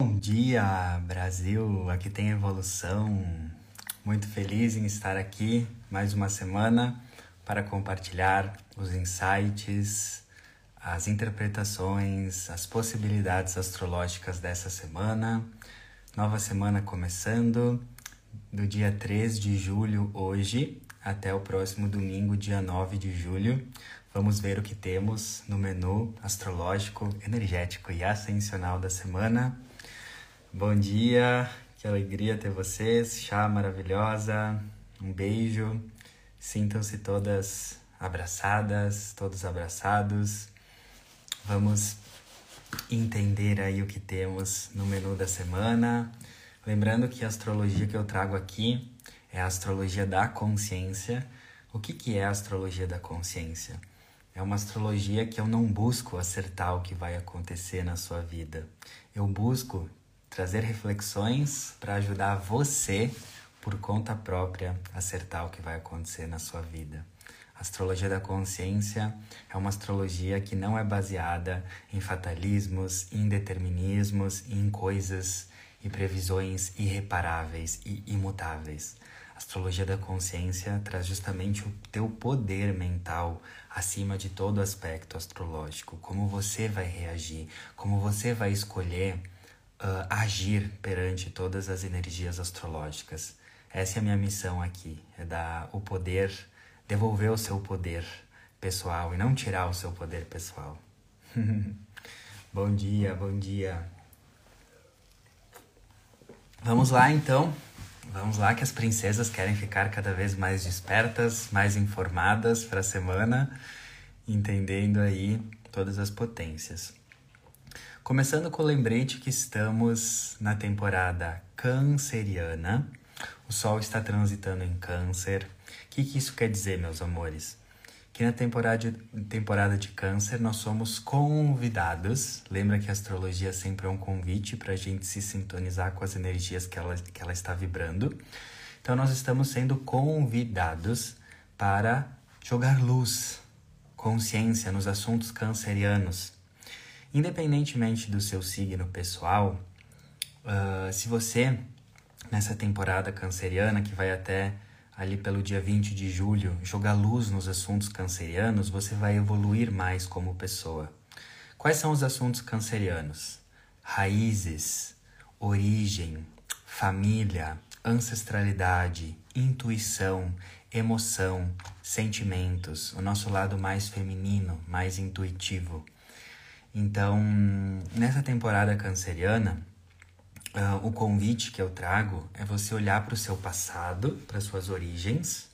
Bom dia, Brasil! Aqui tem evolução. Muito feliz em estar aqui mais uma semana para compartilhar os insights, as interpretações, as possibilidades astrológicas dessa semana. Nova semana começando, do dia 3 de julho, hoje, até o próximo domingo, dia 9 de julho. Vamos ver o que temos no menu astrológico, energético e ascensional da semana. Bom dia, que alegria ter vocês, chá maravilhosa, um beijo, sintam-se todas abraçadas, todos abraçados. Vamos entender aí o que temos no menu da semana. Lembrando que a astrologia que eu trago aqui é a astrologia da consciência. O que, que é a astrologia da consciência? É uma astrologia que eu não busco acertar o que vai acontecer na sua vida. Eu busco trazer reflexões para ajudar você, por conta própria, a acertar o que vai acontecer na sua vida. A astrologia da consciência é uma astrologia que não é baseada em fatalismos, em determinismos, em coisas e previsões irreparáveis e imutáveis. A astrologia da consciência traz justamente o teu poder mental acima de todo aspecto astrológico, como você vai reagir, como você vai escolher uh, agir perante todas as energias astrológicas. Essa é a minha missão aqui, é dar o poder, devolver o seu poder pessoal e não tirar o seu poder pessoal. bom dia, bom dia. Vamos lá então. Vamos lá que as princesas querem ficar cada vez mais despertas, mais informadas para a semana, entendendo aí todas as potências. Começando com o lembrete que estamos na temporada canceriana. O Sol está transitando em Câncer. O que, que isso quer dizer, meus amores? Que na temporada de, temporada de Câncer nós somos convidados. Lembra que a astrologia sempre é um convite para a gente se sintonizar com as energias que ela, que ela está vibrando. Então nós estamos sendo convidados para jogar luz, consciência nos assuntos cancerianos Independentemente do seu signo pessoal, uh, se você, nessa temporada canceriana, que vai até ali pelo dia 20 de julho, jogar luz nos assuntos cancerianos, você vai evoluir mais como pessoa. Quais são os assuntos cancerianos? Raízes, origem, família, ancestralidade, intuição, emoção, sentimentos, o nosso lado mais feminino, mais intuitivo. Então, nessa temporada canceriana, uh, o convite que eu trago é você olhar para o seu passado, para suas origens,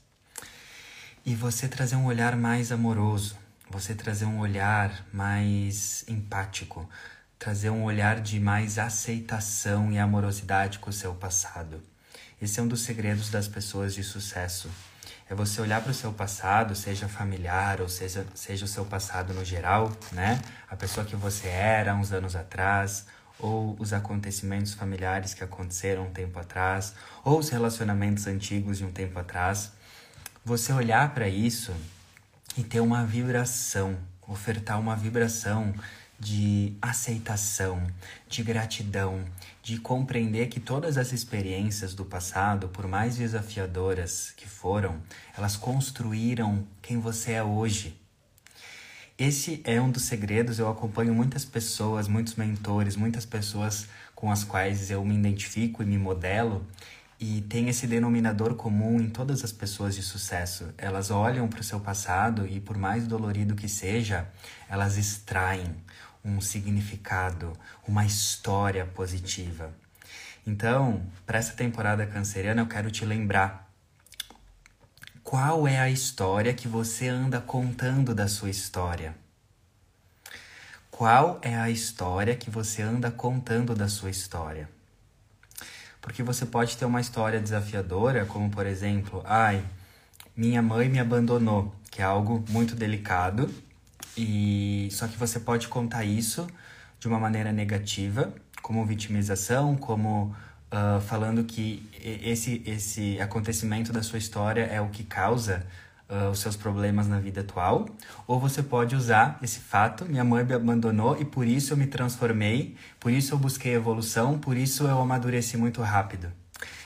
e você trazer um olhar mais amoroso, você trazer um olhar mais empático, trazer um olhar de mais aceitação e amorosidade com o seu passado. Esse é um dos segredos das pessoas de sucesso é você olhar para o seu passado, seja familiar ou seja, seja o seu passado no geral, né? A pessoa que você era uns anos atrás, ou os acontecimentos familiares que aconteceram um tempo atrás, ou os relacionamentos antigos de um tempo atrás. Você olhar para isso e ter uma vibração, ofertar uma vibração de aceitação, de gratidão, de compreender que todas as experiências do passado, por mais desafiadoras que foram, elas construíram quem você é hoje. Esse é um dos segredos. Eu acompanho muitas pessoas, muitos mentores, muitas pessoas com as quais eu me identifico e me modelo. E tem esse denominador comum em todas as pessoas de sucesso. Elas olham para o seu passado e, por mais dolorido que seja, elas extraem um significado, uma história positiva. Então, para essa temporada canceriana, eu quero te lembrar qual é a história que você anda contando da sua história. Qual é a história que você anda contando da sua história? Porque você pode ter uma história desafiadora, como por exemplo, ai, minha mãe me abandonou, que é algo muito delicado e só que você pode contar isso de uma maneira negativa, como vitimização, como uh, falando que esse esse acontecimento da sua história é o que causa uh, os seus problemas na vida atual, ou você pode usar esse fato: minha mãe me abandonou e por isso eu me transformei, por isso eu busquei evolução, por isso eu amadureci muito rápido.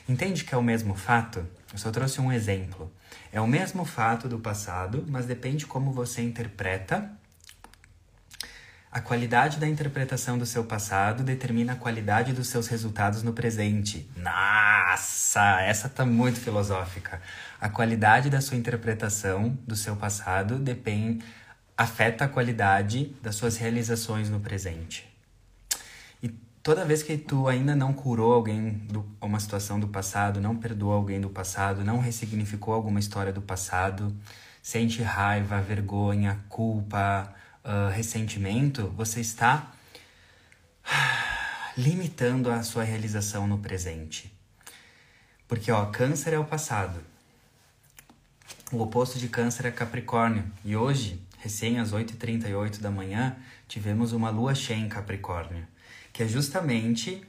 Entende que é o mesmo fato? Eu só trouxe um exemplo. É o mesmo fato do passado, mas depende como você interpreta. A qualidade da interpretação do seu passado determina a qualidade dos seus resultados no presente. Nossa, essa tá muito filosófica. A qualidade da sua interpretação do seu passado depende afeta a qualidade das suas realizações no presente. Toda vez que tu ainda não curou alguém do, uma situação do passado, não perdoou alguém do passado, não ressignificou alguma história do passado, sente raiva, vergonha, culpa, uh, ressentimento, você está limitando a sua realização no presente. Porque, ó, câncer é o passado. O oposto de câncer é Capricórnio. E hoje, recém às 8h38 da manhã, tivemos uma lua cheia em Capricórnio, que é justamente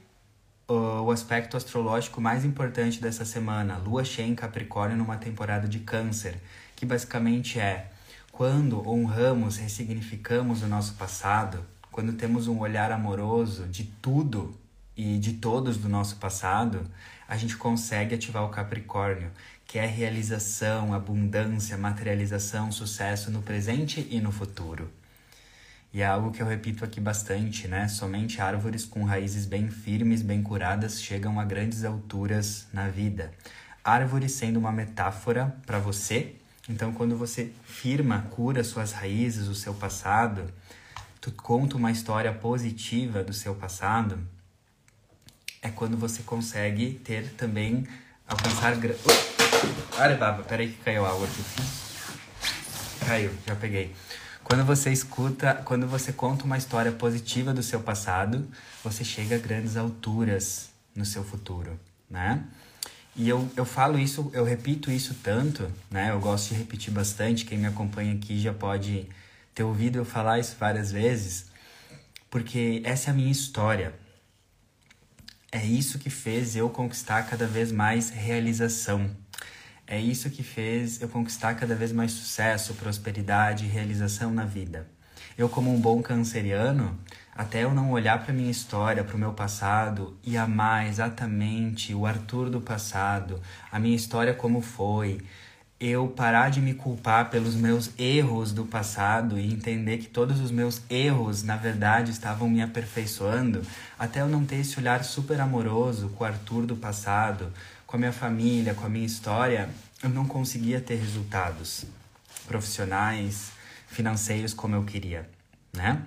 o aspecto astrológico mais importante dessa semana. Lua cheia em Capricórnio numa temporada de câncer, que basicamente é quando honramos, ressignificamos o nosso passado, quando temos um olhar amoroso de tudo e de todos do nosso passado, a gente consegue ativar o Capricórnio, que é realização, abundância, materialização, sucesso no presente e no futuro. E é algo que eu repito aqui bastante, né? Somente árvores com raízes bem firmes, bem curadas, chegam a grandes alturas na vida. Árvore sendo uma metáfora para você. Então, quando você firma, cura suas raízes, o seu passado, tu conta uma história positiva do seu passado, é quando você consegue ter também alcançar. Gra... Arebaba, peraí que caiu água aqui. Caiu, já peguei. Quando você escuta, quando você conta uma história positiva do seu passado, você chega a grandes alturas no seu futuro, né? E eu, eu falo isso, eu repito isso tanto, né? Eu gosto de repetir bastante. Quem me acompanha aqui já pode ter ouvido eu falar isso várias vezes, porque essa é a minha história. É isso que fez eu conquistar cada vez mais realização. É isso que fez eu conquistar cada vez mais sucesso, prosperidade e realização na vida. Eu, como um bom canceriano, até eu não olhar para minha história, para o meu passado e amar exatamente o Arthur do passado, a minha história como foi, eu parar de me culpar pelos meus erros do passado e entender que todos os meus erros, na verdade, estavam me aperfeiçoando, até eu não ter esse olhar super amoroso com o Arthur do passado, com a minha família, com a minha história, eu não conseguia ter resultados profissionais, financeiros como eu queria, né?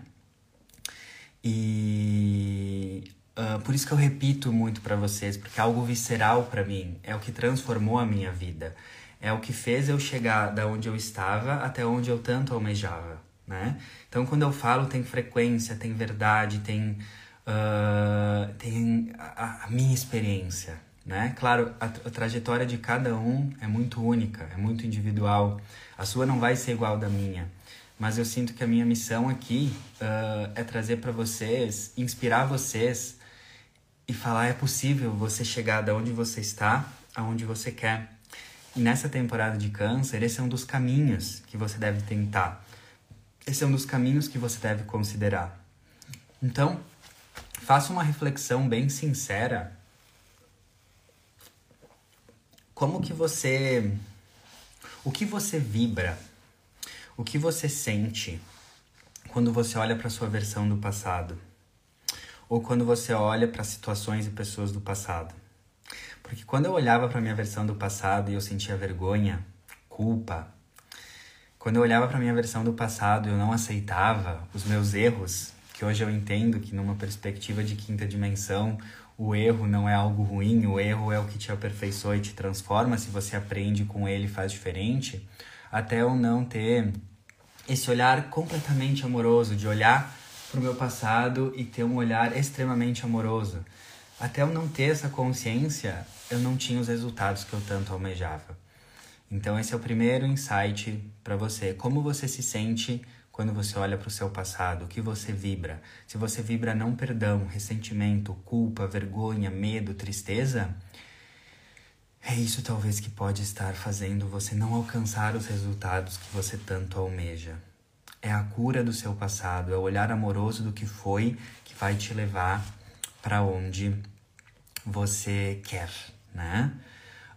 E uh, por isso que eu repito muito para vocês, porque algo visceral para mim, é o que transformou a minha vida é o que fez eu chegar da onde eu estava até onde eu tanto almejava, né? Então, quando eu falo, tem frequência, tem verdade, tem, uh, tem a, a, minha experiência, né? Claro, a, a, trajetória de cada um é muito única, é muito individual. A sua não vai ser igual da minha, mas eu sinto que a minha missão aqui uh, é trazer para vocês, inspirar vocês e falar é possível você chegar da onde você está aonde você quer. E nessa temporada de câncer, esse é um dos caminhos que você deve tentar. Esse é um dos caminhos que você deve considerar. Então, faça uma reflexão bem sincera. Como que você o que você vibra? O que você sente quando você olha para sua versão do passado? Ou quando você olha para situações e pessoas do passado? Porque quando eu olhava para minha versão do passado e eu sentia vergonha, culpa, quando eu olhava para minha versão do passado, eu não aceitava os meus erros, que hoje eu entendo que numa perspectiva de quinta dimensão, o erro não é algo ruim, o erro é o que te aperfeiçoa e te transforma, se você aprende com ele faz diferente, até eu não ter esse olhar completamente amoroso, de olhar para o meu passado e ter um olhar extremamente amoroso. Até eu não ter essa consciência, eu não tinha os resultados que eu tanto almejava. Então esse é o primeiro insight para você. Como você se sente quando você olha para o seu passado? O que você vibra? Se você vibra não perdão, ressentimento, culpa, vergonha, medo, tristeza, É isso talvez que pode estar fazendo você não alcançar os resultados que você tanto almeja. É a cura do seu passado, é o olhar amoroso do que foi que vai te levar para onde você quer, né?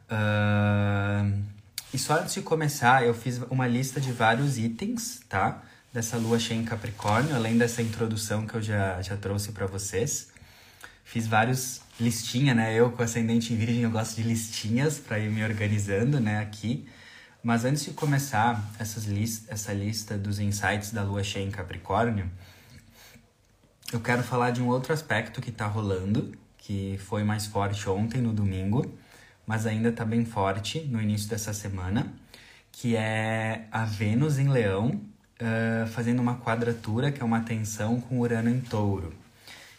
Uh, e só antes de começar, eu fiz uma lista de vários itens, tá? Dessa lua cheia em Capricórnio, além dessa introdução que eu já, já trouxe para vocês. Fiz vários listinha, né? Eu com ascendente em virgem, eu gosto de listinhas para ir me organizando, né, aqui. Mas antes de começar essas list essa lista dos insights da lua cheia em Capricórnio, eu quero falar de um outro aspecto que tá rolando, que foi mais forte ontem no domingo, mas ainda tá bem forte no início dessa semana, que é a Vênus em Leão uh, fazendo uma quadratura, que é uma tensão com Urano em Touro.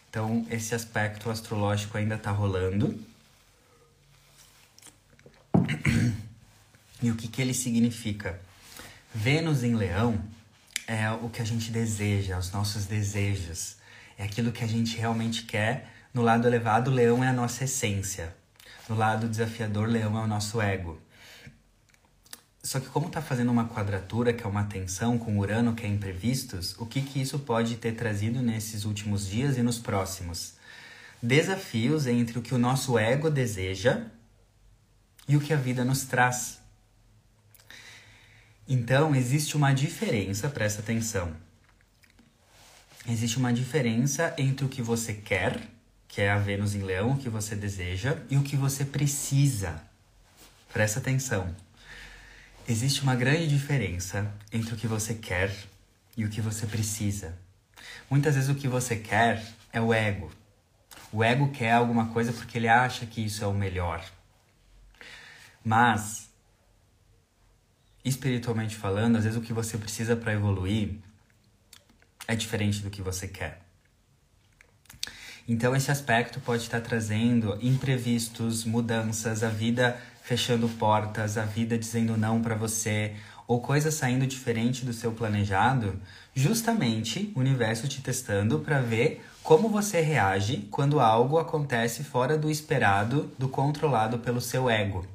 Então, esse aspecto astrológico ainda está rolando. E o que, que ele significa? Vênus em Leão é o que a gente deseja, os nossos desejos. É aquilo que a gente realmente quer. No lado elevado, Leão é a nossa essência. No lado desafiador, Leão é o nosso ego. Só que como está fazendo uma quadratura, que é uma tensão com Urano, que é imprevistos, o que, que isso pode ter trazido nesses últimos dias e nos próximos? Desafios entre o que o nosso ego deseja e o que a vida nos traz. Então, existe uma diferença, presta atenção. Existe uma diferença entre o que você quer, que é a Vênus em Leão, o que você deseja, e o que você precisa. Presta atenção. Existe uma grande diferença entre o que você quer e o que você precisa. Muitas vezes o que você quer é o ego. O ego quer alguma coisa porque ele acha que isso é o melhor. Mas, espiritualmente falando, às vezes o que você precisa para evoluir é diferente do que você quer. Então, esse aspecto pode estar trazendo imprevistos, mudanças, a vida fechando portas, a vida dizendo não para você, ou coisas saindo diferente do seu planejado, justamente o universo te testando para ver como você reage quando algo acontece fora do esperado, do controlado pelo seu ego.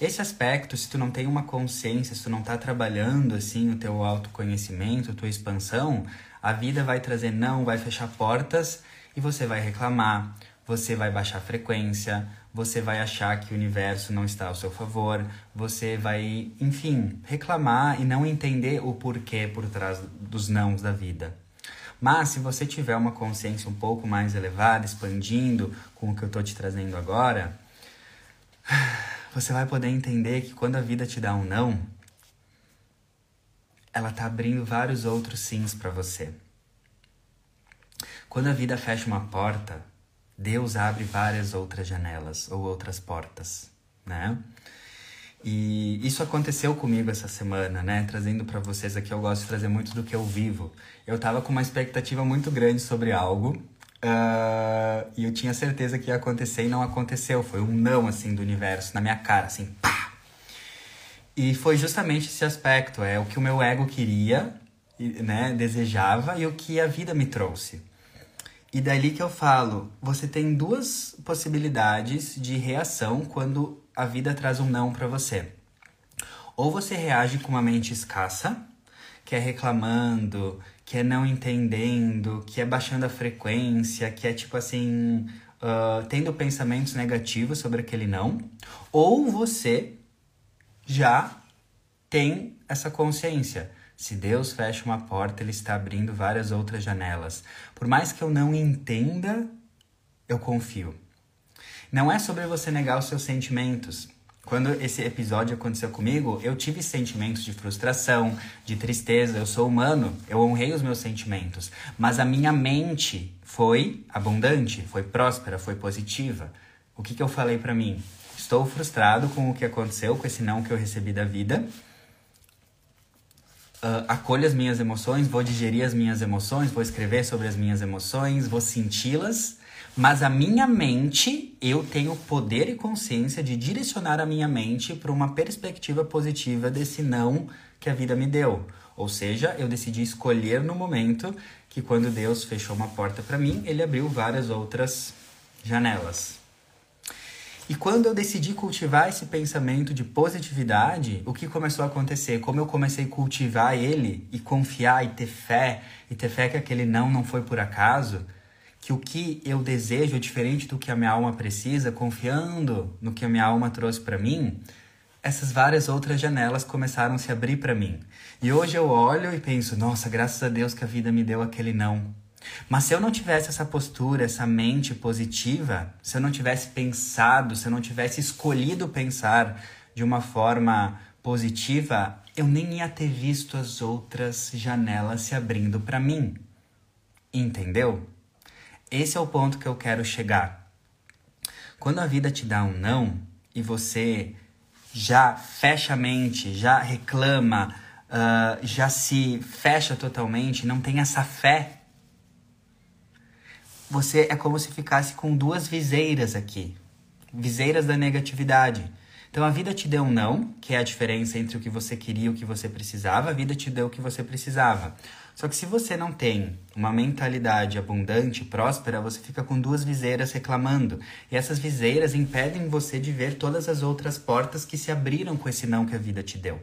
Esse aspecto, se tu não tem uma consciência, se tu não está trabalhando assim o teu autoconhecimento, tua expansão, a vida vai trazer não, vai fechar portas e você vai reclamar, você vai baixar frequência, você vai achar que o universo não está ao seu favor, você vai, enfim, reclamar e não entender o porquê por trás dos nãos da vida. Mas se você tiver uma consciência um pouco mais elevada, expandindo com o que eu estou te trazendo agora, você vai poder entender que quando a vida te dá um não, ela está abrindo vários outros sims para você. Quando a vida fecha uma porta, Deus abre várias outras janelas ou outras portas, né? E isso aconteceu comigo essa semana, né? Trazendo para vocês aqui, eu gosto de trazer muito do que eu vivo. Eu tava com uma expectativa muito grande sobre algo uh, e eu tinha certeza que ia acontecer e não aconteceu. Foi um não, assim, do universo na minha cara, assim, pá! E foi justamente esse aspecto, é o que o meu ego queria, né? Desejava e o que a vida me trouxe. E dali que eu falo, você tem duas possibilidades de reação quando a vida traz um não para você. Ou você reage com uma mente escassa, que é reclamando, que é não entendendo, que é baixando a frequência, que é tipo assim, uh, tendo pensamentos negativos sobre aquele não. Ou você já tem essa consciência se Deus fecha uma porta, Ele está abrindo várias outras janelas. Por mais que eu não entenda, eu confio. Não é sobre você negar os seus sentimentos. Quando esse episódio aconteceu comigo, eu tive sentimentos de frustração, de tristeza. Eu sou humano, eu honrei os meus sentimentos. Mas a minha mente foi abundante, foi próspera, foi positiva. O que, que eu falei para mim? Estou frustrado com o que aconteceu, com esse não que eu recebi da vida uh, acolho as minhas emoções, vou digerir as minhas emoções, vou escrever sobre as minhas emoções, vou senti-las, mas a minha mente, eu tenho poder e consciência de direcionar a minha mente para uma perspectiva positiva desse não que a vida me deu. Ou seja, eu decidi escolher no momento que quando Deus fechou uma porta para mim, ele abriu várias outras janelas. E quando eu decidi cultivar esse pensamento de positividade, o que começou a acontecer? Como eu comecei a cultivar ele e confiar e ter fé, e ter fé que aquele não não foi por acaso, que o que eu desejo é diferente do que a minha alma precisa, confiando no que a minha alma trouxe para mim, essas várias outras janelas começaram a se abrir para mim. E hoje eu olho e penso, nossa, graças a Deus que a vida me deu aquele não. Mas se eu não tivesse essa postura, essa mente positiva, se eu não tivesse pensado, se eu não tivesse escolhido pensar de uma forma positiva, eu nem ia ter visto as outras janelas se abrindo para mim. Entendeu? Esse é o ponto que eu quero chegar. Quando a vida te dá um não e você já fecha a mente, já reclama, uh, já se fecha totalmente, não tem essa fé você é como se ficasse com duas viseiras aqui viseiras da negatividade. Então a vida te deu um não, que é a diferença entre o que você queria e o que você precisava, a vida te deu o que você precisava. Só que se você não tem uma mentalidade abundante, próspera, você fica com duas viseiras reclamando. E essas viseiras impedem você de ver todas as outras portas que se abriram com esse não que a vida te deu.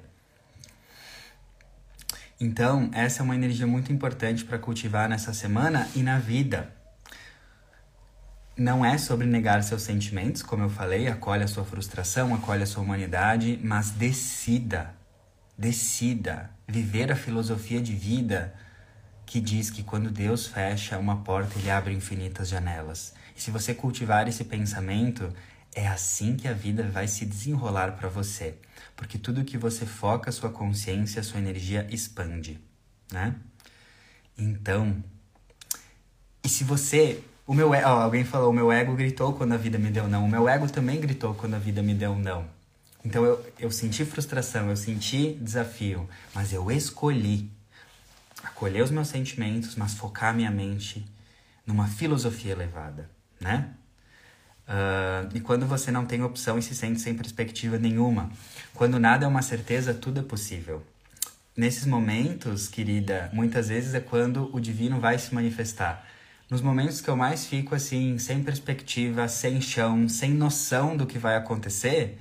Então, essa é uma energia muito importante para cultivar nessa semana e na vida não é sobre negar seus sentimentos, como eu falei, acolhe a sua frustração, acolhe a sua humanidade, mas decida, decida viver a filosofia de vida que diz que quando Deus fecha uma porta, ele abre infinitas janelas. E se você cultivar esse pensamento, é assim que a vida vai se desenrolar para você, porque tudo que você foca, sua consciência, sua energia expande, né? Então, e se você o meu alguém falou, o meu ego gritou quando a vida me deu não. O meu ego também gritou quando a vida me deu não. Então eu, eu senti frustração, eu senti desafio, mas eu escolhi acolher os meus sentimentos, mas focar minha mente numa filosofia elevada, né? Uh, e quando você não tem opção e se sente sem perspectiva nenhuma, quando nada é uma certeza, tudo é possível. Nesses momentos, querida, muitas vezes é quando o divino vai se manifestar nos momentos que eu mais fico assim, sem perspectiva, sem chão, sem noção do que vai acontecer,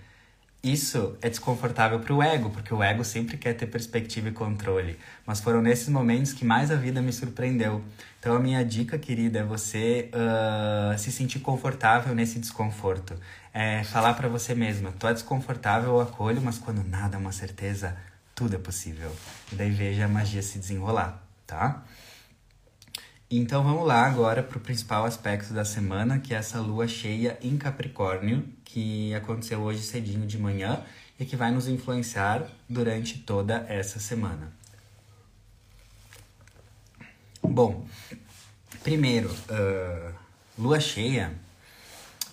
isso é desconfortável para o ego, porque o ego sempre quer ter perspectiva e controle. Mas foram nesses momentos que mais a vida me surpreendeu. Então a minha dica, querida, é você uh, se sentir confortável nesse desconforto. É falar para você mesma, tô desconfortável, eu acolho, mas quando nada é uma certeza, tudo é possível. E daí veja a magia se desenrolar, tá? Então vamos lá agora para o principal aspecto da semana, que é essa lua cheia em Capricórnio, que aconteceu hoje cedinho de manhã e que vai nos influenciar durante toda essa semana. Bom, primeiro, uh, lua cheia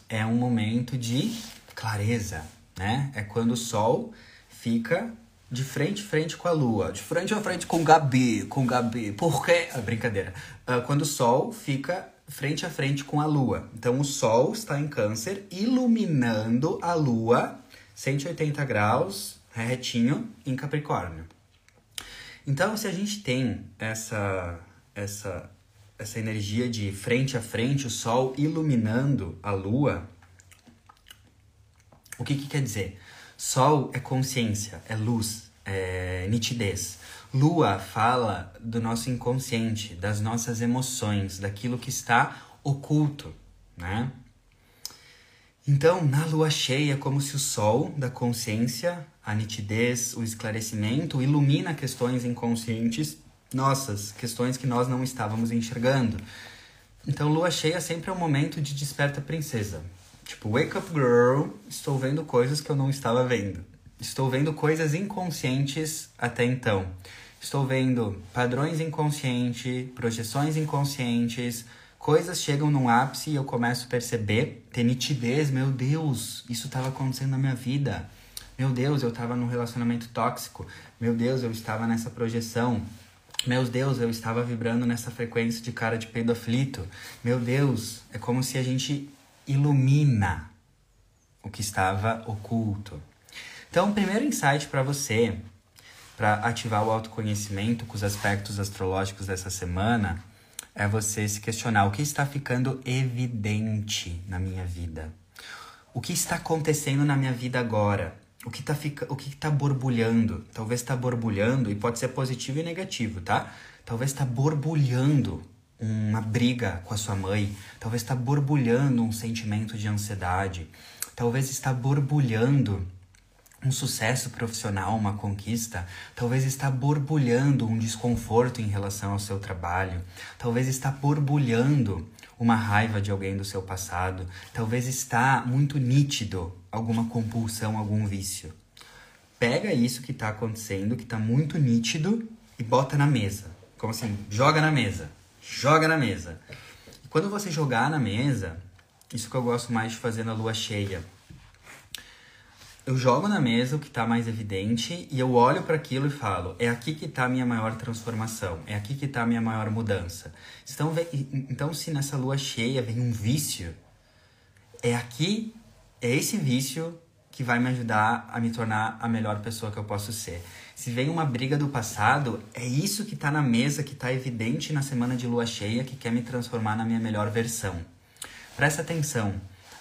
é um momento de clareza, né? É quando o sol fica de frente frente com a lua, de frente a frente com Gabi, com Gabi. Por quê? Ah, brincadeira. Uh, quando o sol fica frente a frente com a lua. Então o sol está em câncer, iluminando a lua 180 graus, retinho, em Capricórnio. Então, se a gente tem essa, essa, essa energia de frente a frente, o sol iluminando a lua, o que, que quer dizer? Sol é consciência, é luz, é nitidez. Lua fala do nosso inconsciente, das nossas emoções, daquilo que está oculto, né? Então, na lua cheia, é como se o sol da consciência, a nitidez, o esclarecimento ilumina questões inconscientes nossas, questões que nós não estávamos enxergando. Então, lua cheia sempre é um momento de desperta princesa. Tipo, wake up girl, estou vendo coisas que eu não estava vendo. Estou vendo coisas inconscientes até então. Estou vendo padrões inconscientes, projeções inconscientes, coisas chegam num ápice e eu começo a perceber, ter nitidez, meu Deus, isso estava acontecendo na minha vida. Meu Deus, eu estava num relacionamento tóxico. Meu Deus, eu estava nessa projeção. Meu Deus, eu estava vibrando nessa frequência de cara de peido aflito. Meu Deus, é como se a gente ilumina o que estava oculto. Então, o primeiro insight para você, para ativar o autoconhecimento com os aspectos astrológicos dessa semana, é você se questionar o que está ficando evidente na minha vida. O que está acontecendo na minha vida agora? O que está fica... o que tá borbulhando? Talvez está borbulhando e pode ser positivo e negativo, tá? Talvez está borbulhando uma briga com a sua mãe, talvez está borbulhando um sentimento de ansiedade, talvez está borbulhando um sucesso profissional, uma conquista, talvez está borbulhando um desconforto em relação ao seu trabalho, talvez está borbulhando uma raiva de alguém do seu passado, talvez está muito nítido alguma compulsão, algum vício. Pega isso que está acontecendo, que está muito nítido e bota na mesa. Como assim? Joga na mesa. Joga na mesa. Quando você jogar na mesa, isso que eu gosto mais de fazer na lua cheia eu jogo na mesa o que está mais evidente e eu olho para aquilo e falo: é aqui que está a minha maior transformação, é aqui que está a minha maior mudança. Então, então, se nessa lua cheia vem um vício, é aqui, é esse vício que vai me ajudar a me tornar a melhor pessoa que eu posso ser. Se vem uma briga do passado, é isso que está na mesa, que está evidente na semana de lua cheia, que quer me transformar na minha melhor versão. Presta atenção.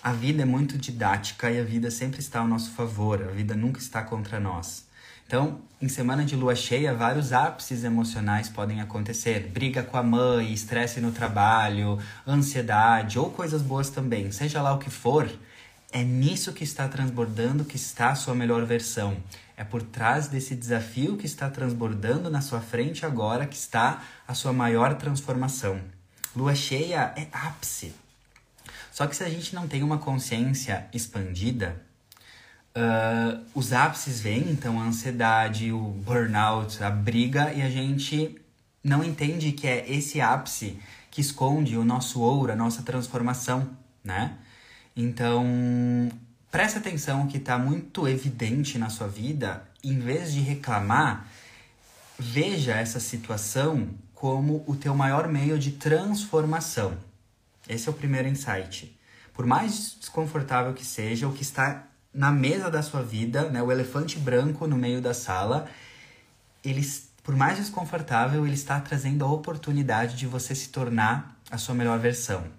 A vida é muito didática e a vida sempre está ao nosso favor, a vida nunca está contra nós. Então, em semana de lua cheia, vários ápices emocionais podem acontecer. Briga com a mãe, estresse no trabalho, ansiedade ou coisas boas também. Seja lá o que for, é nisso que está transbordando que está a sua melhor versão. É por trás desse desafio que está transbordando na sua frente agora que está a sua maior transformação. Lua cheia é ápice. Só que se a gente não tem uma consciência expandida, uh, os ápices vêm, então a ansiedade, o burnout, a briga, e a gente não entende que é esse ápice que esconde o nosso ouro, a nossa transformação, né? Então, presta atenção que está muito evidente na sua vida, em vez de reclamar, veja essa situação como o teu maior meio de transformação. Esse é o primeiro insight. Por mais desconfortável que seja, o que está na mesa da sua vida, né, o elefante branco no meio da sala, ele, por mais desconfortável, ele está trazendo a oportunidade de você se tornar a sua melhor versão.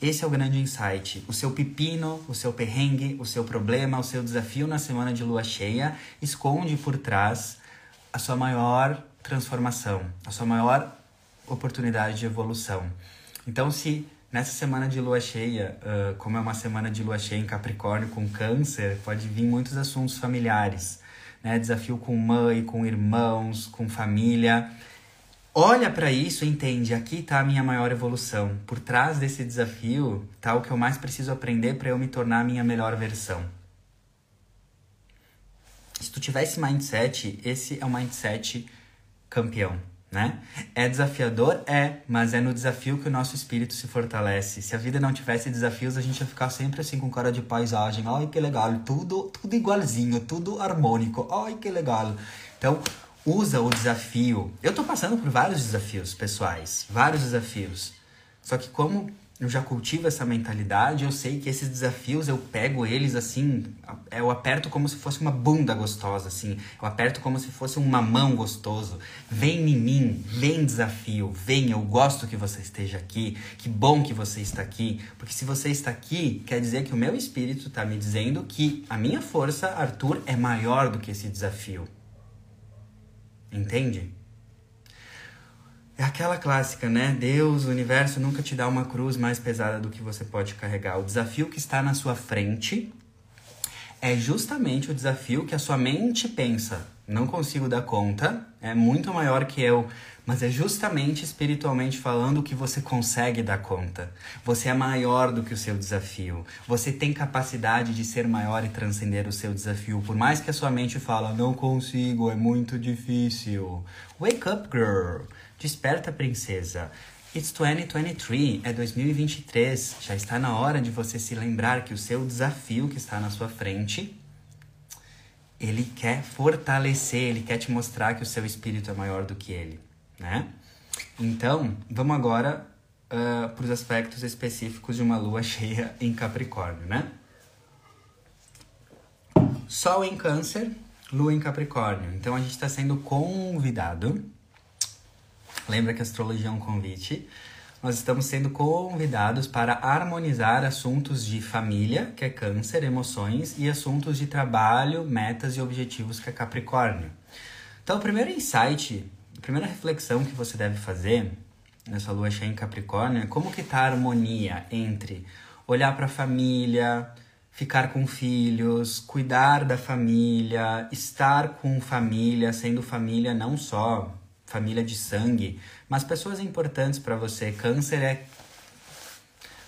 Esse é o grande insight. O seu pepino, o seu perrengue, o seu problema, o seu desafio na semana de lua cheia esconde por trás a sua maior transformação, a sua maior oportunidade de evolução. Então, se Nessa semana de lua cheia, uh, como é uma semana de lua cheia em Capricórnio com Câncer, pode vir muitos assuntos familiares, né? Desafio com mãe, com irmãos, com família. Olha para isso e entende, aqui está a minha maior evolução. Por trás desse desafio está o que eu mais preciso aprender para eu me tornar a minha melhor versão. Se tu tiver esse mindset, esse é o mindset campeão né? É desafiador? É, mas é no desafio que o nosso espírito se fortalece. Se a vida não tivesse desafios, a gente ia ficar sempre assim com cara de paisagem. Ai, que legal, tudo, tudo igualzinho, tudo harmônico. Ai, que legal. Então, usa o desafio. Eu tô passando por vários desafios pessoais, vários desafios. Só que como eu já cultivo essa mentalidade, eu sei que esses desafios eu pego eles assim, eu aperto como se fosse uma bunda gostosa, assim, eu aperto como se fosse um mamão gostoso. Vem em mim, vem desafio, vem, eu gosto que você esteja aqui, que bom que você está aqui, porque se você está aqui, quer dizer que o meu espírito está me dizendo que a minha força, Arthur, é maior do que esse desafio. Entende? É aquela clássica, né? Deus, o universo nunca te dá uma cruz mais pesada do que você pode carregar. O desafio que está na sua frente é justamente o desafio que a sua mente pensa. Não consigo dar conta, é muito maior que eu, mas é justamente espiritualmente falando que você consegue dar conta. Você é maior do que o seu desafio. Você tem capacidade de ser maior e transcender o seu desafio, por mais que a sua mente fala não consigo, é muito difícil. Wake up, girl. Desperta, princesa. It's 2023, é 2023. Já está na hora de você se lembrar que o seu desafio que está na sua frente, ele quer fortalecer, ele quer te mostrar que o seu espírito é maior do que ele, né? Então, vamos agora uh, para os aspectos específicos de uma lua cheia em Capricórnio, né? Sol em Câncer, lua em Capricórnio. Então, a gente está sendo convidado Lembra que a astrologia é um convite nós estamos sendo convidados para harmonizar assuntos de família, que é câncer, emoções, e assuntos de trabalho, metas e objetivos, que é capricórnio. Então, o primeiro insight, primeira reflexão que você deve fazer nessa lua cheia em Capricórnio é como que tá a harmonia entre olhar para a família, ficar com filhos, cuidar da família, estar com família, sendo família não só família de sangue, mas pessoas importantes para você. Câncer é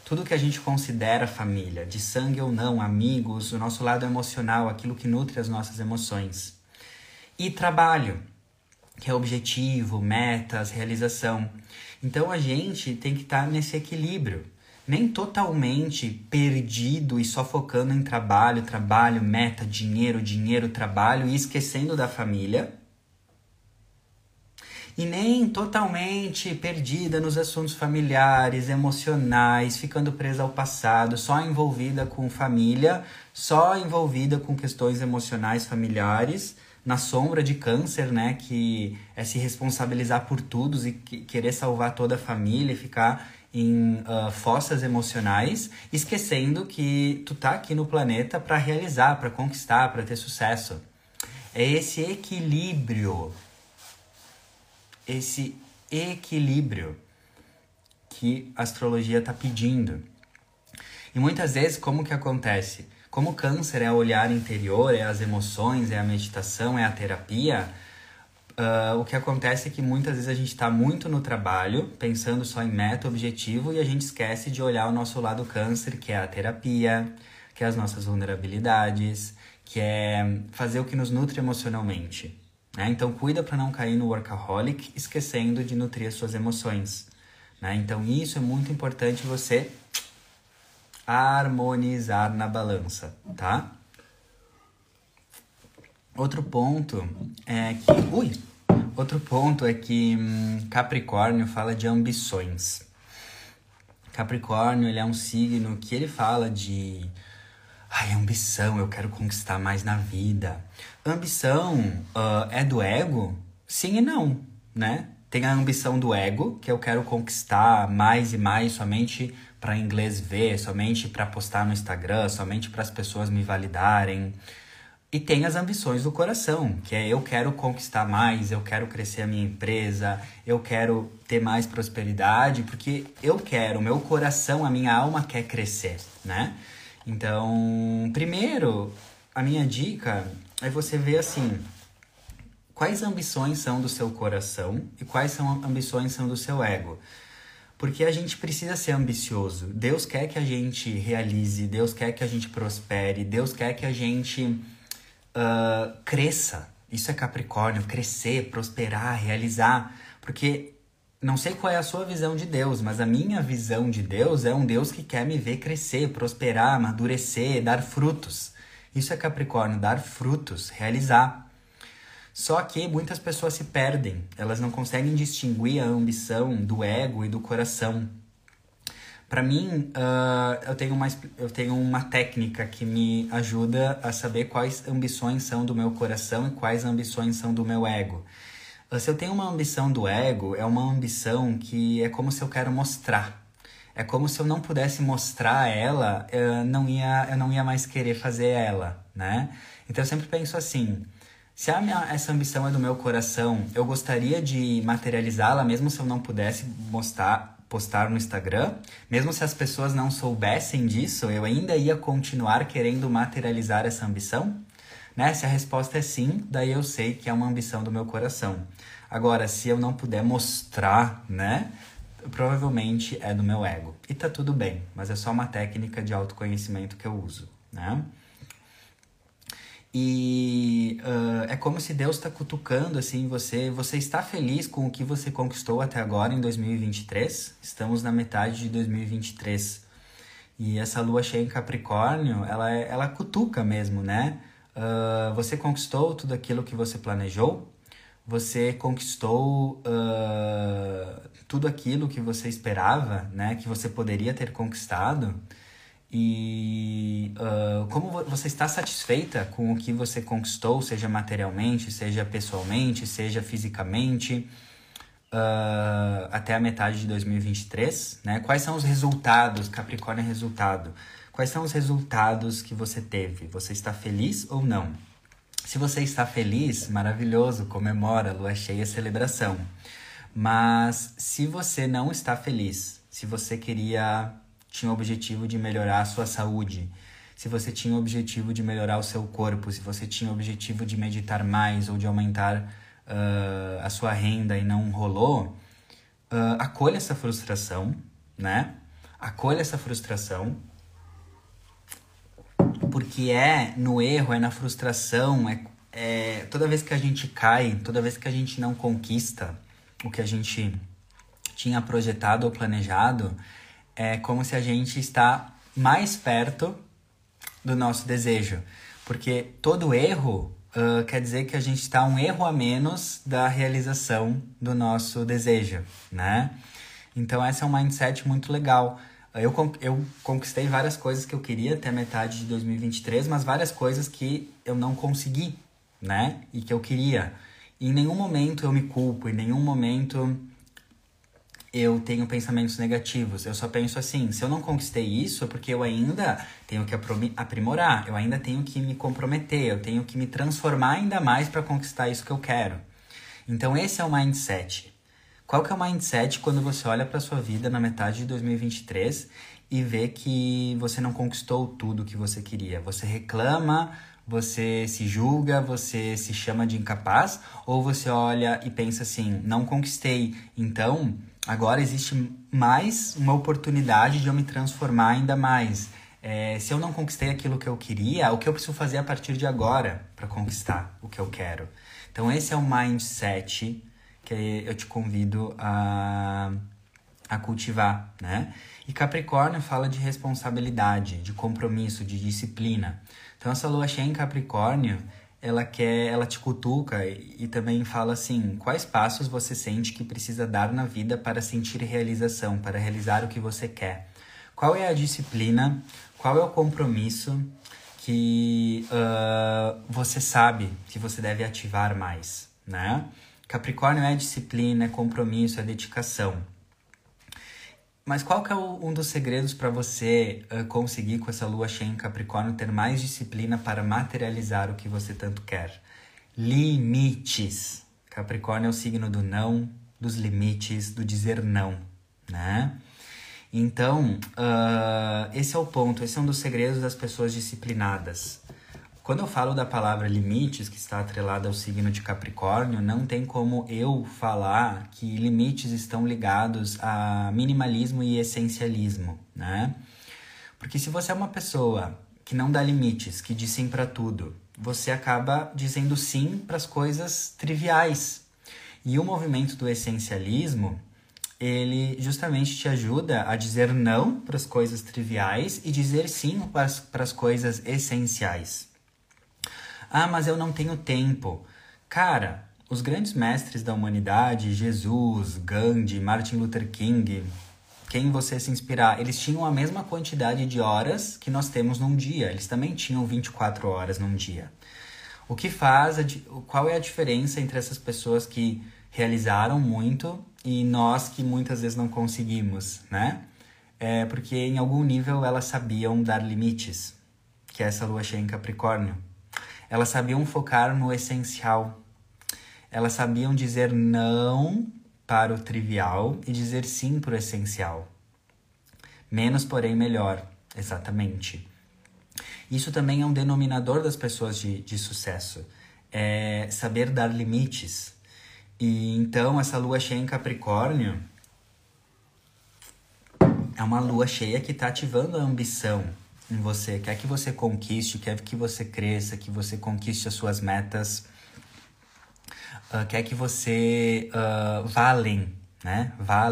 tudo que a gente considera família, de sangue ou não, amigos, o nosso lado emocional, aquilo que nutre as nossas emoções. E trabalho, que é objetivo, metas, realização. Então a gente tem que estar tá nesse equilíbrio, nem totalmente perdido e só focando em trabalho, trabalho, meta, dinheiro, dinheiro, trabalho e esquecendo da família. E nem totalmente perdida nos assuntos familiares, emocionais, ficando presa ao passado, só envolvida com família, só envolvida com questões emocionais familiares, na sombra de câncer, né, que é se responsabilizar por tudo e querer salvar toda a família e ficar em uh, fossas emocionais, esquecendo que tu tá aqui no planeta para realizar, para conquistar, para ter sucesso. É esse equilíbrio esse equilíbrio que a astrologia está pedindo. E muitas vezes, como que acontece? Como câncer é o olhar interior, é as emoções, é a meditação, é a terapia, uh, o que acontece é que muitas vezes a gente está muito no trabalho, pensando só em meta, objetivo, e a gente esquece de olhar o nosso lado câncer, que é a terapia, que é as nossas vulnerabilidades, que é fazer o que nos nutre emocionalmente. Né? Então, cuida para não cair no workaholic, esquecendo de nutrir as suas emoções. Né? Então, isso é muito importante você harmonizar na balança, tá? Outro ponto é que. Ui! Outro ponto é que hum, Capricórnio fala de ambições. Capricórnio ele é um signo que ele fala de Ai, ambição, eu quero conquistar mais na vida. Ambição uh, é do ego? Sim e não, né? Tem a ambição do ego, que eu quero conquistar mais e mais somente para inglês ver, somente para postar no Instagram, somente para as pessoas me validarem. E tem as ambições do coração, que é eu quero conquistar mais, eu quero crescer a minha empresa, eu quero ter mais prosperidade, porque eu quero, meu coração, a minha alma quer crescer, né? Então, primeiro, a minha dica é você ver assim, quais ambições são do seu coração e quais são ambições são do seu ego. Porque a gente precisa ser ambicioso. Deus quer que a gente realize, Deus quer que a gente prospere, Deus quer que a gente uh, cresça. Isso é Capricórnio, crescer, prosperar, realizar. Porque não sei qual é a sua visão de Deus, mas a minha visão de Deus é um Deus que quer me ver crescer, prosperar, amadurecer, dar frutos. Isso é Capricórnio, dar frutos, realizar. Só que muitas pessoas se perdem, elas não conseguem distinguir a ambição do ego e do coração. Para mim, uh, eu, tenho uma, eu tenho uma técnica que me ajuda a saber quais ambições são do meu coração e quais ambições são do meu ego. Se eu tenho uma ambição do ego, é uma ambição que é como se eu quero mostrar. É como se eu não pudesse mostrar ela, eu não ia, eu não ia mais querer fazer ela, né? Então eu sempre penso assim, se minha, essa ambição é do meu coração, eu gostaria de materializá-la, mesmo se eu não pudesse mostrar, postar no Instagram, mesmo se as pessoas não soubessem disso, eu ainda ia continuar querendo materializar essa ambição? Né? Se a resposta é sim, daí eu sei que é uma ambição do meu coração. Agora, se eu não puder mostrar, né? Provavelmente é do meu ego. E tá tudo bem, mas é só uma técnica de autoconhecimento que eu uso, né? E uh, é como se Deus está cutucando assim você. Você está feliz com o que você conquistou até agora em 2023? Estamos na metade de 2023. E essa lua cheia em Capricórnio, ela, é, ela cutuca mesmo, né? Uh, você conquistou tudo aquilo que você planejou? Você conquistou uh, tudo aquilo que você esperava, né? Que você poderia ter conquistado? E uh, como você está satisfeita com o que você conquistou, seja materialmente, seja pessoalmente, seja fisicamente? uh, até a metade de 2023, né? Quais são os resultados, Capricórnio é resultado. Quais são os resultados que você teve? Você está feliz ou não? Se você está feliz, maravilhoso, comemora, lua cheia, celebração. Mas se você não está feliz, se você queria, tinha o objetivo de melhorar a sua saúde, se você tinha o objetivo de melhorar o seu corpo, se você tinha o objetivo de meditar mais ou de aumentar uh, a sua renda e não rolou, uh, acolha essa frustração, né? Acolha essa frustração, porque é no erro, é na frustração, é, é toda vez que a gente cai, toda vez que a gente não conquista o que a gente tinha projetado ou planejado, é como se a gente está mais perto do nosso desejo. Porque todo erro uh, quer dizer que a gente está um erro a menos da realização do nosso desejo, né? Então, essa é um mindset muito legal. Eu, eu conquistei várias coisas que eu queria até metade de 2023, mas várias coisas que eu não consegui, né? E que eu queria. E em nenhum momento eu me culpo, em nenhum momento eu tenho pensamentos negativos. Eu só penso assim: se eu não conquistei isso, é porque eu ainda tenho que aprimorar, eu ainda tenho que me comprometer, eu tenho que me transformar ainda mais para conquistar isso que eu quero. Então, esse é o mindset. Qual que é o mindset quando você olha para sua vida na metade de 2023 e vê que você não conquistou tudo que você queria? Você reclama, você se julga, você se chama de incapaz, ou você olha e pensa assim: não conquistei, então agora existe mais uma oportunidade de eu me transformar ainda mais. É, se eu não conquistei aquilo que eu queria, o que eu preciso fazer a partir de agora para conquistar o que eu quero? Então, esse é o mindset que eu te convido a, a cultivar, né? E Capricórnio fala de responsabilidade, de compromisso, de disciplina. Então essa lua cheia em Capricórnio, ela quer, ela te cutuca e, e também fala assim, quais passos você sente que precisa dar na vida para sentir realização, para realizar o que você quer. Qual é a disciplina, qual é o compromisso que uh, você sabe que você deve ativar mais, né? Capricórnio é disciplina, é compromisso, é dedicação. Mas qual que é o, um dos segredos para você uh, conseguir com essa lua cheia em Capricórnio ter mais disciplina para materializar o que você tanto quer? Limites. Capricórnio é o signo do não, dos limites, do dizer não, né? Então, uh, esse é o ponto, esse é um dos segredos das pessoas disciplinadas. Quando eu falo da palavra limites, que está atrelada ao signo de Capricórnio, não tem como eu falar que limites estão ligados a minimalismo e essencialismo, né? Porque se você é uma pessoa que não dá limites, que diz sim para tudo, você acaba dizendo sim para as coisas triviais. E o movimento do essencialismo, ele justamente te ajuda a dizer não para as coisas triviais e dizer sim para as coisas essenciais. Ah, mas eu não tenho tempo. Cara, os grandes mestres da humanidade, Jesus, Gandhi, Martin Luther King, quem você se inspirar, eles tinham a mesma quantidade de horas que nós temos num dia. Eles também tinham 24 horas num dia. O que faz, qual é a diferença entre essas pessoas que realizaram muito e nós que muitas vezes não conseguimos, né? É porque em algum nível elas sabiam dar limites, que é essa lua cheia em Capricórnio. Elas sabiam focar no essencial. Elas sabiam dizer não para o trivial e dizer sim para o essencial. Menos, porém, melhor. Exatamente. Isso também é um denominador das pessoas de, de sucesso. É saber dar limites. E então, essa lua cheia em Capricórnio é uma lua cheia que está ativando a ambição, em você, quer que você conquiste, quer que você cresça, que você conquiste as suas metas, uh, quer que você uh, né? Vá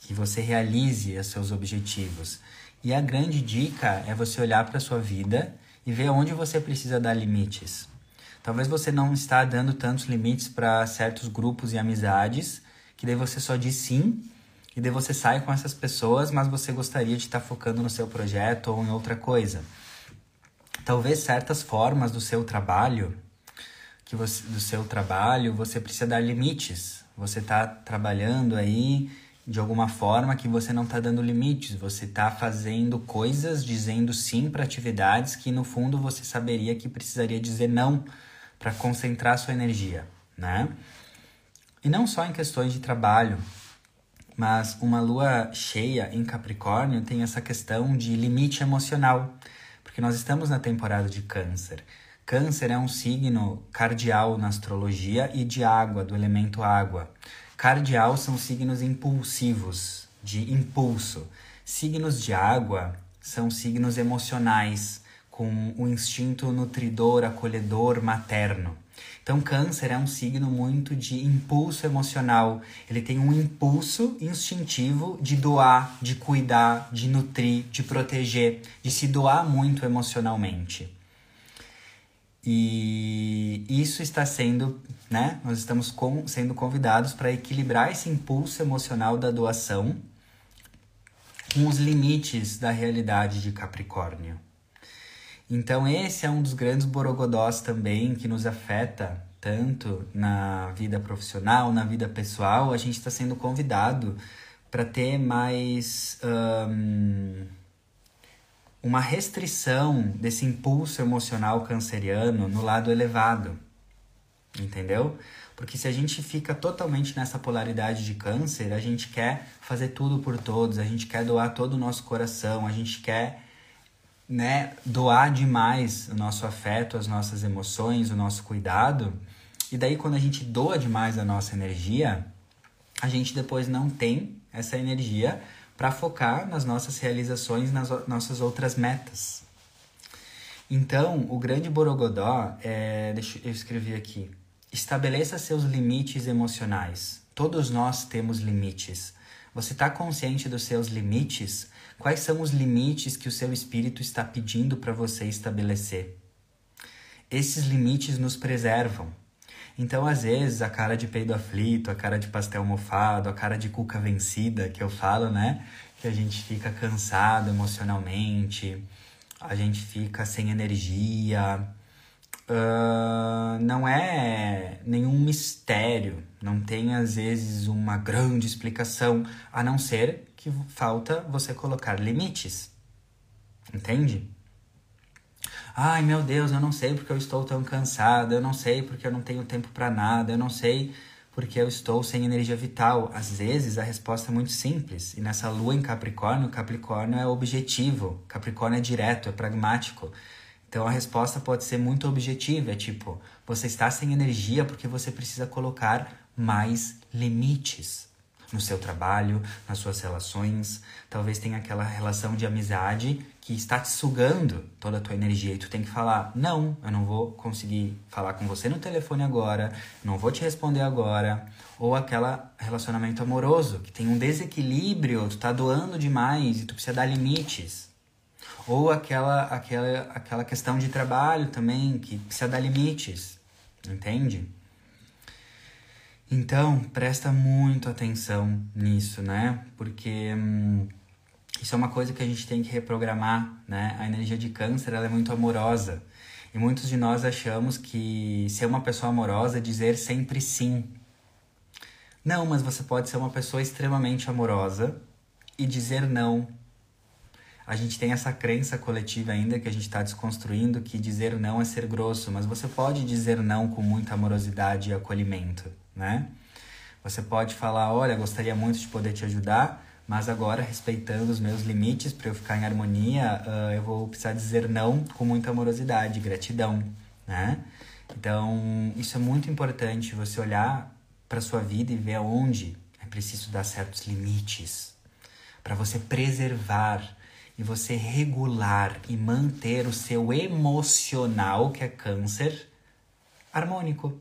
que você realize os seus objetivos. E a grande dica é você olhar para a sua vida e ver onde você precisa dar limites. Talvez você não está dando tantos limites para certos grupos e amizades, que daí você só diz sim e daí você sai com essas pessoas, mas você gostaria de estar focando no seu projeto ou em outra coisa. Talvez certas formas do seu trabalho, que você, do seu trabalho, você precisa dar limites. Você está trabalhando aí de alguma forma que você não está dando limites, você está fazendo coisas, dizendo sim para atividades que no fundo você saberia que precisaria dizer não para concentrar sua energia, né? E não só em questões de trabalho, mas uma lua cheia em Capricórnio tem essa questão de limite emocional, porque nós estamos na temporada de Câncer. Câncer é um signo cardial na astrologia e de água, do elemento água. Cardial são signos impulsivos, de impulso. Signos de água são signos emocionais, com o instinto nutridor, acolhedor, materno. Então, Câncer é um signo muito de impulso emocional. Ele tem um impulso instintivo de doar, de cuidar, de nutrir, de proteger, de se doar muito emocionalmente. E isso está sendo, né? Nós estamos com, sendo convidados para equilibrar esse impulso emocional da doação com os limites da realidade de Capricórnio. Então, esse é um dos grandes borogodós também que nos afeta tanto na vida profissional, na vida pessoal. A gente está sendo convidado para ter mais. Um, uma restrição desse impulso emocional canceriano no lado elevado. Entendeu? Porque se a gente fica totalmente nessa polaridade de câncer, a gente quer fazer tudo por todos, a gente quer doar todo o nosso coração, a gente quer né, doar demais o nosso afeto, as nossas emoções, o nosso cuidado. E daí, quando a gente doa demais a nossa energia, a gente depois não tem essa energia para focar nas nossas realizações, nas nossas outras metas. Então, o grande borogodó é, deixa eu escrever aqui. Estabeleça seus limites emocionais. Todos nós temos limites. Você está consciente dos seus limites? Quais são os limites que o seu espírito está pedindo para você estabelecer? Esses limites nos preservam. Então, às vezes, a cara de peido aflito, a cara de pastel mofado, a cara de cuca vencida, que eu falo, né? Que a gente fica cansado emocionalmente, a gente fica sem energia. Uh, não é nenhum mistério, não tem às vezes uma grande explicação, a não ser que falta você colocar limites. Entende? Ai, meu Deus, eu não sei porque eu estou tão cansada, eu não sei porque eu não tenho tempo para nada, eu não sei porque eu estou sem energia vital. Às vezes a resposta é muito simples. E nessa lua em Capricórnio, Capricórnio é objetivo, Capricórnio é direto, é pragmático. Então a resposta pode ser muito objetiva, é tipo, você está sem energia porque você precisa colocar mais limites no seu trabalho, nas suas relações. Talvez tenha aquela relação de amizade que está te sugando toda a tua energia e tu tem que falar: "Não, eu não vou conseguir falar com você no telefone agora, não vou te responder agora". Ou aquela relacionamento amoroso que tem um desequilíbrio, tu tá doando demais e tu precisa dar limites. Ou aquela aquela aquela questão de trabalho também que precisa dar limites. Entende? Então, presta muito atenção nisso, né? Porque hum, isso é uma coisa que a gente tem que reprogramar, né? A energia de câncer, ela é muito amorosa. E muitos de nós achamos que ser uma pessoa amorosa é dizer sempre sim. Não, mas você pode ser uma pessoa extremamente amorosa e dizer não. A gente tem essa crença coletiva ainda que a gente está desconstruindo que dizer não é ser grosso, mas você pode dizer não com muita amorosidade e acolhimento né? Você pode falar, olha, gostaria muito de poder te ajudar, mas agora, respeitando os meus limites para eu ficar em harmonia, uh, eu vou precisar dizer não com muita amorosidade, gratidão, né? Então, isso é muito importante, você olhar para sua vida e ver aonde é preciso dar certos limites para você preservar e você regular e manter o seu emocional, que é câncer, harmônico.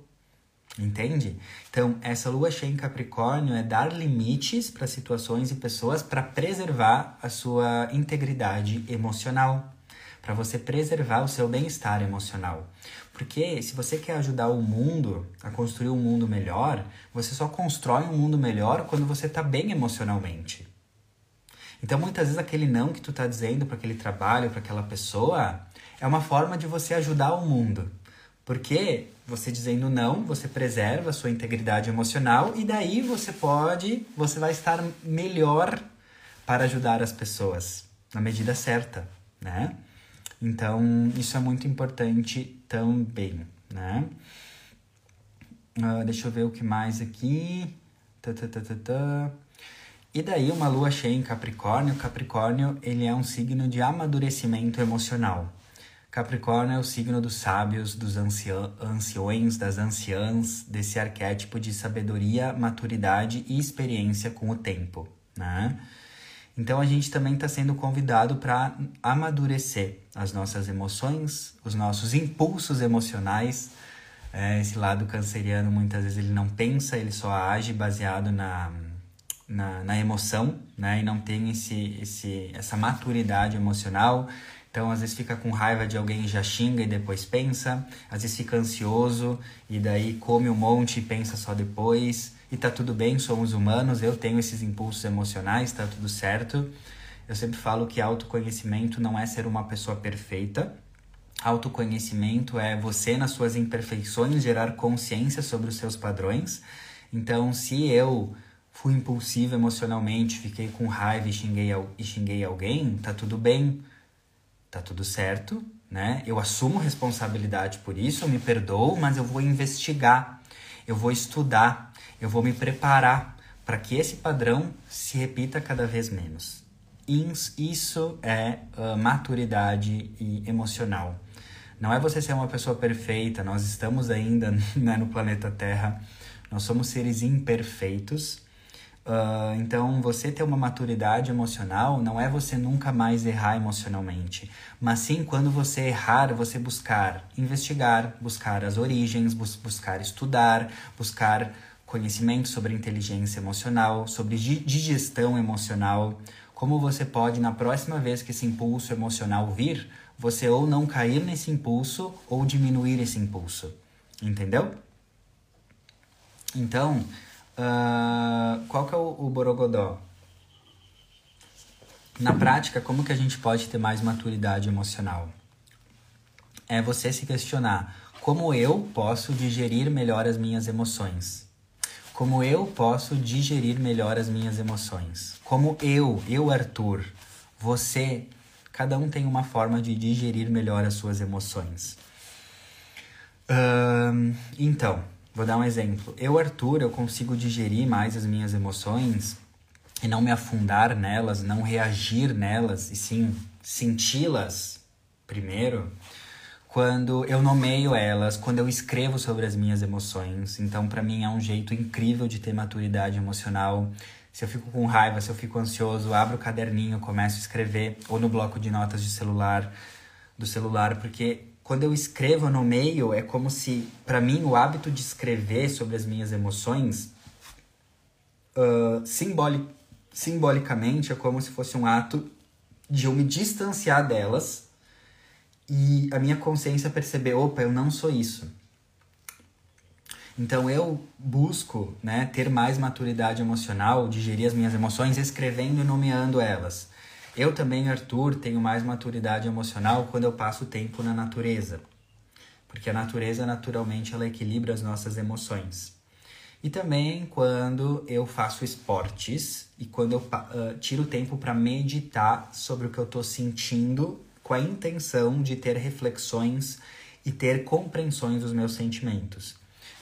Entende? Então, essa lua cheia em Capricórnio é dar limites para situações e pessoas para preservar a sua integridade emocional, para você preservar o seu bem-estar emocional. Porque se você quer ajudar o mundo a construir um mundo melhor, você só constrói um mundo melhor quando você está bem emocionalmente. Então, muitas vezes aquele não que tu está dizendo para aquele trabalho, para aquela pessoa, é uma forma de você ajudar o mundo Porque você dizendo não, você preserva a sua integridade emocional e daí você pode, você vai estar melhor para ajudar as pessoas na medida certa, né? Então, isso é muito importante também, né? Uh, deixa eu ver o que mais aqui. Tá, tá, tá, tá, tá. E daí, uma lua cheia em Capricórnio. Capricórnio, ele é um signo de amadurecimento emocional. Capricórnio é o signo dos sábios, dos anciões, das anciãs, desse arquétipo de sabedoria, maturidade e experiência com o tempo, né? Então a gente também está sendo convidado para amadurecer as nossas emoções, os nossos impulsos emocionais. É, esse lado canceriano muitas vezes ele não pensa, ele só age baseado na, na, na emoção, né? E não tem esse, esse, essa maturidade emocional. Então, às vezes fica com raiva de alguém e já xinga e depois pensa. Às vezes fica ansioso e daí come um monte e pensa só depois. E tá tudo bem, somos humanos, eu tenho esses impulsos emocionais, tá tudo certo. Eu sempre falo que autoconhecimento não é ser uma pessoa perfeita. Autoconhecimento é você, nas suas imperfeições, gerar consciência sobre os seus padrões. Então, se eu fui impulsivo emocionalmente, fiquei com raiva e xinguei, e xinguei alguém, tá tudo bem tá tudo certo, né? Eu assumo responsabilidade por isso, eu me perdoo, mas eu vou investigar, eu vou estudar, eu vou me preparar para que esse padrão se repita cada vez menos. Isso é uh, maturidade emocional. Não é você ser uma pessoa perfeita, nós estamos ainda né, no planeta Terra, nós somos seres imperfeitos Uh, então, você ter uma maturidade emocional não é você nunca mais errar emocionalmente, mas sim quando você errar, você buscar investigar, buscar as origens, bus buscar estudar, buscar conhecimento sobre inteligência emocional, sobre digestão emocional, como você pode, na próxima vez que esse impulso emocional vir, você ou não cair nesse impulso ou diminuir esse impulso. Entendeu? Então, Uh, qual que é o, o borogodó? Na prática, como que a gente pode ter mais maturidade emocional? É você se questionar como eu posso digerir melhor as minhas emoções. Como eu posso digerir melhor as minhas emoções. Como eu, eu Arthur, você, cada um tem uma forma de digerir melhor as suas emoções. Uh, então, Vou dar um exemplo. Eu, Arthur, eu consigo digerir mais as minhas emoções e não me afundar nelas, não reagir nelas, e sim senti-las primeiro, quando eu nomeio elas, quando eu escrevo sobre as minhas emoções. Então, para mim é um jeito incrível de ter maturidade emocional. Se eu fico com raiva, se eu fico ansioso, abro o caderninho, começo a escrever, ou no bloco de notas de celular, do celular, porque quando eu escrevo no meio, é como se, para mim, o hábito de escrever sobre as minhas emoções, uh, simboli simbolicamente, é como se fosse um ato de eu me distanciar delas e a minha consciência perceber: opa, eu não sou isso. Então eu busco né, ter mais maturidade emocional, digerir as minhas emoções, escrevendo e nomeando elas. Eu também, Arthur, tenho mais maturidade emocional quando eu passo tempo na natureza. Porque a natureza, naturalmente, ela equilibra as nossas emoções. E também quando eu faço esportes e quando eu uh, tiro tempo para meditar sobre o que eu estou sentindo com a intenção de ter reflexões e ter compreensões dos meus sentimentos.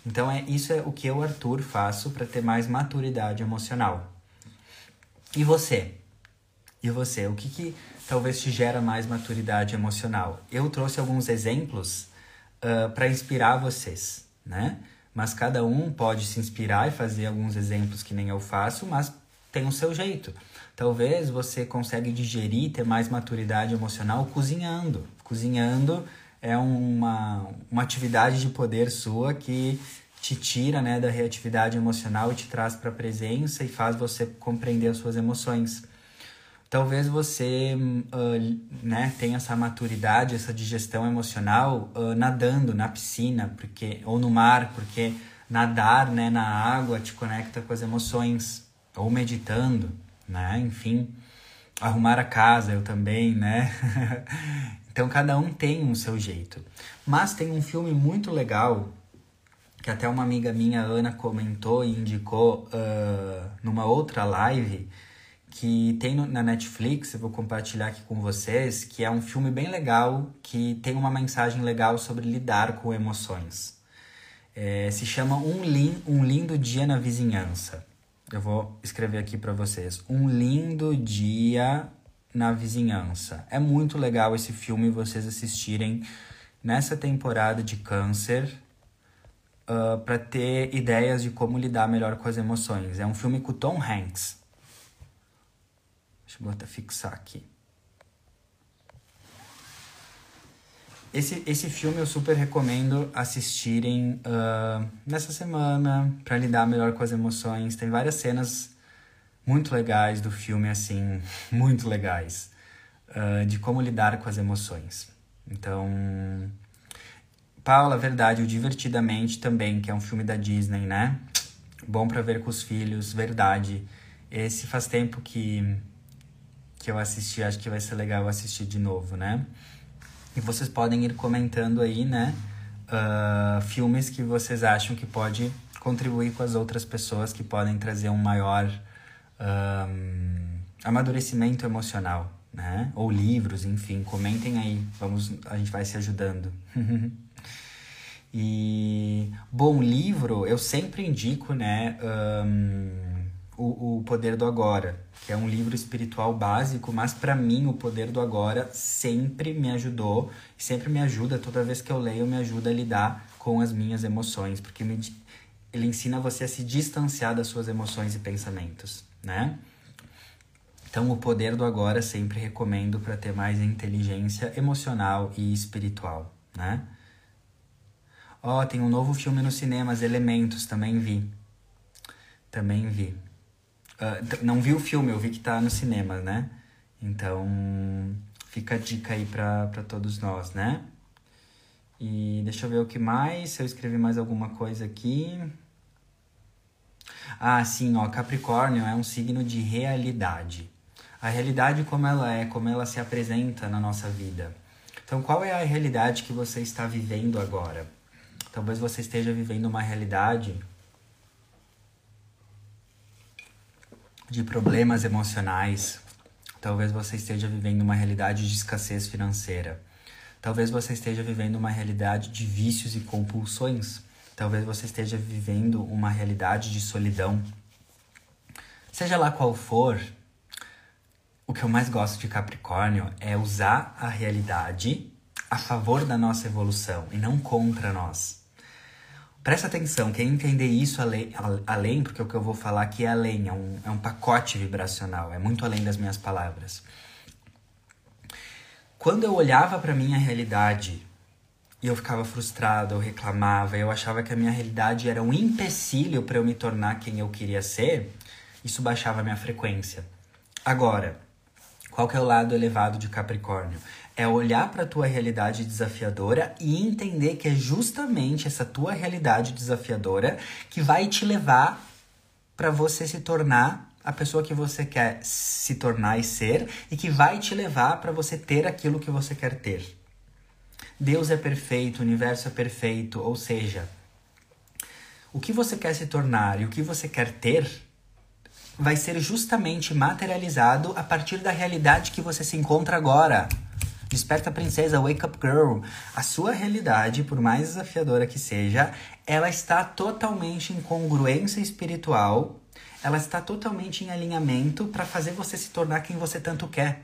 Então é isso é o que eu Arthur faço para ter mais maturidade emocional. E você? E você, o que, que talvez te gera mais maturidade emocional? Eu trouxe alguns exemplos uh, para inspirar vocês, né? Mas cada um pode se inspirar e fazer alguns exemplos que nem eu faço, mas tem o seu jeito. Talvez você consiga digerir, ter mais maturidade emocional cozinhando. Cozinhando é uma, uma atividade de poder sua que te tira né, da reatividade emocional e te traz para a presença e faz você compreender as suas emoções. Talvez você uh, né, tenha essa maturidade, essa digestão emocional uh, nadando na piscina, porque ou no mar, porque nadar né, na água te conecta com as emoções, ou meditando, né? Enfim, arrumar a casa, eu também, né? Então cada um tem um seu jeito. Mas tem um filme muito legal que até uma amiga minha, Ana, comentou e indicou uh, numa outra live que tem na Netflix, eu vou compartilhar aqui com vocês, que é um filme bem legal, que tem uma mensagem legal sobre lidar com emoções. É, se chama um, lin, um Lindo Dia na Vizinhança. Eu vou escrever aqui para vocês. Um Lindo Dia na Vizinhança. É muito legal esse filme vocês assistirem nessa temporada de câncer uh, ah, para ter ideias de como lidar melhor com as emoções. É um filme com Tom Hanks. Deixa eu botar fixar aqui. Esse, esse filme eu super recomendo assistirem uh, nessa semana para lidar melhor com as emoções. Tem várias cenas muito legais do filme, assim, muito legais, uh, de como lidar com as emoções. Então, Paula, verdade, o Divertidamente também, que é um filme da Disney, né? Bom para ver com os filhos, verdade. Esse faz tempo que, que eu assisti, acho que vai ser legal assistir de novo, né? E vocês podem ir comentando aí, né? Uh, filmes que vocês acham que pode contribuir com as outras pessoas, que podem trazer um maior um, amadurecimento emocional, né? Ou livros, enfim, comentem aí, vamos, a gente vai se ajudando. e bom livro, eu sempre indico, né? Um, o, o Poder do Agora, que é um livro espiritual básico, mas para mim o Poder do Agora sempre me ajudou, sempre me ajuda, toda vez que eu leio, me ajuda a lidar com as minhas emoções, porque me, ele ensina você a se distanciar das suas emoções e pensamentos né? Então, o poder do agora sempre recomendo para ter mais inteligência emocional e espiritual, né? Ó, oh, tem um novo filme nos cinemas, Elementos, também vi. Também vi. Uh, não vi o filme, eu vi que tá no cinema, né? Então, fica a dica aí para todos nós, né? E deixa eu ver o que mais, se eu escrevi mais alguma coisa aqui. Ah, sim, ó, Capricórnio é um signo de realidade. A realidade como ela é, como ela se apresenta na nossa vida. Então, qual é a realidade que você está vivendo agora? Talvez você esteja vivendo uma realidade de problemas emocionais. Talvez você esteja vivendo uma realidade de escassez financeira. Talvez você esteja vivendo uma realidade de vícios e compulsões. Talvez você esteja vivendo uma realidade de solidão. Seja lá qual for, o que eu mais gosto de Capricórnio é usar a realidade a favor da nossa evolução e não contra nós. Presta atenção, quem entender isso além, além, porque o que eu vou falar aqui é além, é um, é um pacote vibracional, é muito além das minhas palavras. Quando eu olhava para minha realidade e eu ficava frustrado, eu reclamava, eu achava que a minha realidade era um empecilho para eu me tornar quem eu queria ser, isso baixava a minha frequência. Agora, qual que é o lado elevado de Capricórnio? É olhar para a tua realidade desafiadora e entender que é justamente essa tua realidade desafiadora que vai te levar para você se tornar a pessoa que você quer se tornar e ser e que vai te levar para você ter aquilo que você quer ter. Deus é perfeito, o universo é perfeito, ou seja, o que você quer se tornar e o que você quer ter vai ser justamente materializado a partir da realidade que você se encontra agora. Desperta princesa, wake up girl. A sua realidade, por mais desafiadora que seja, ela está totalmente em congruência espiritual, ela está totalmente em alinhamento para fazer você se tornar quem você tanto quer.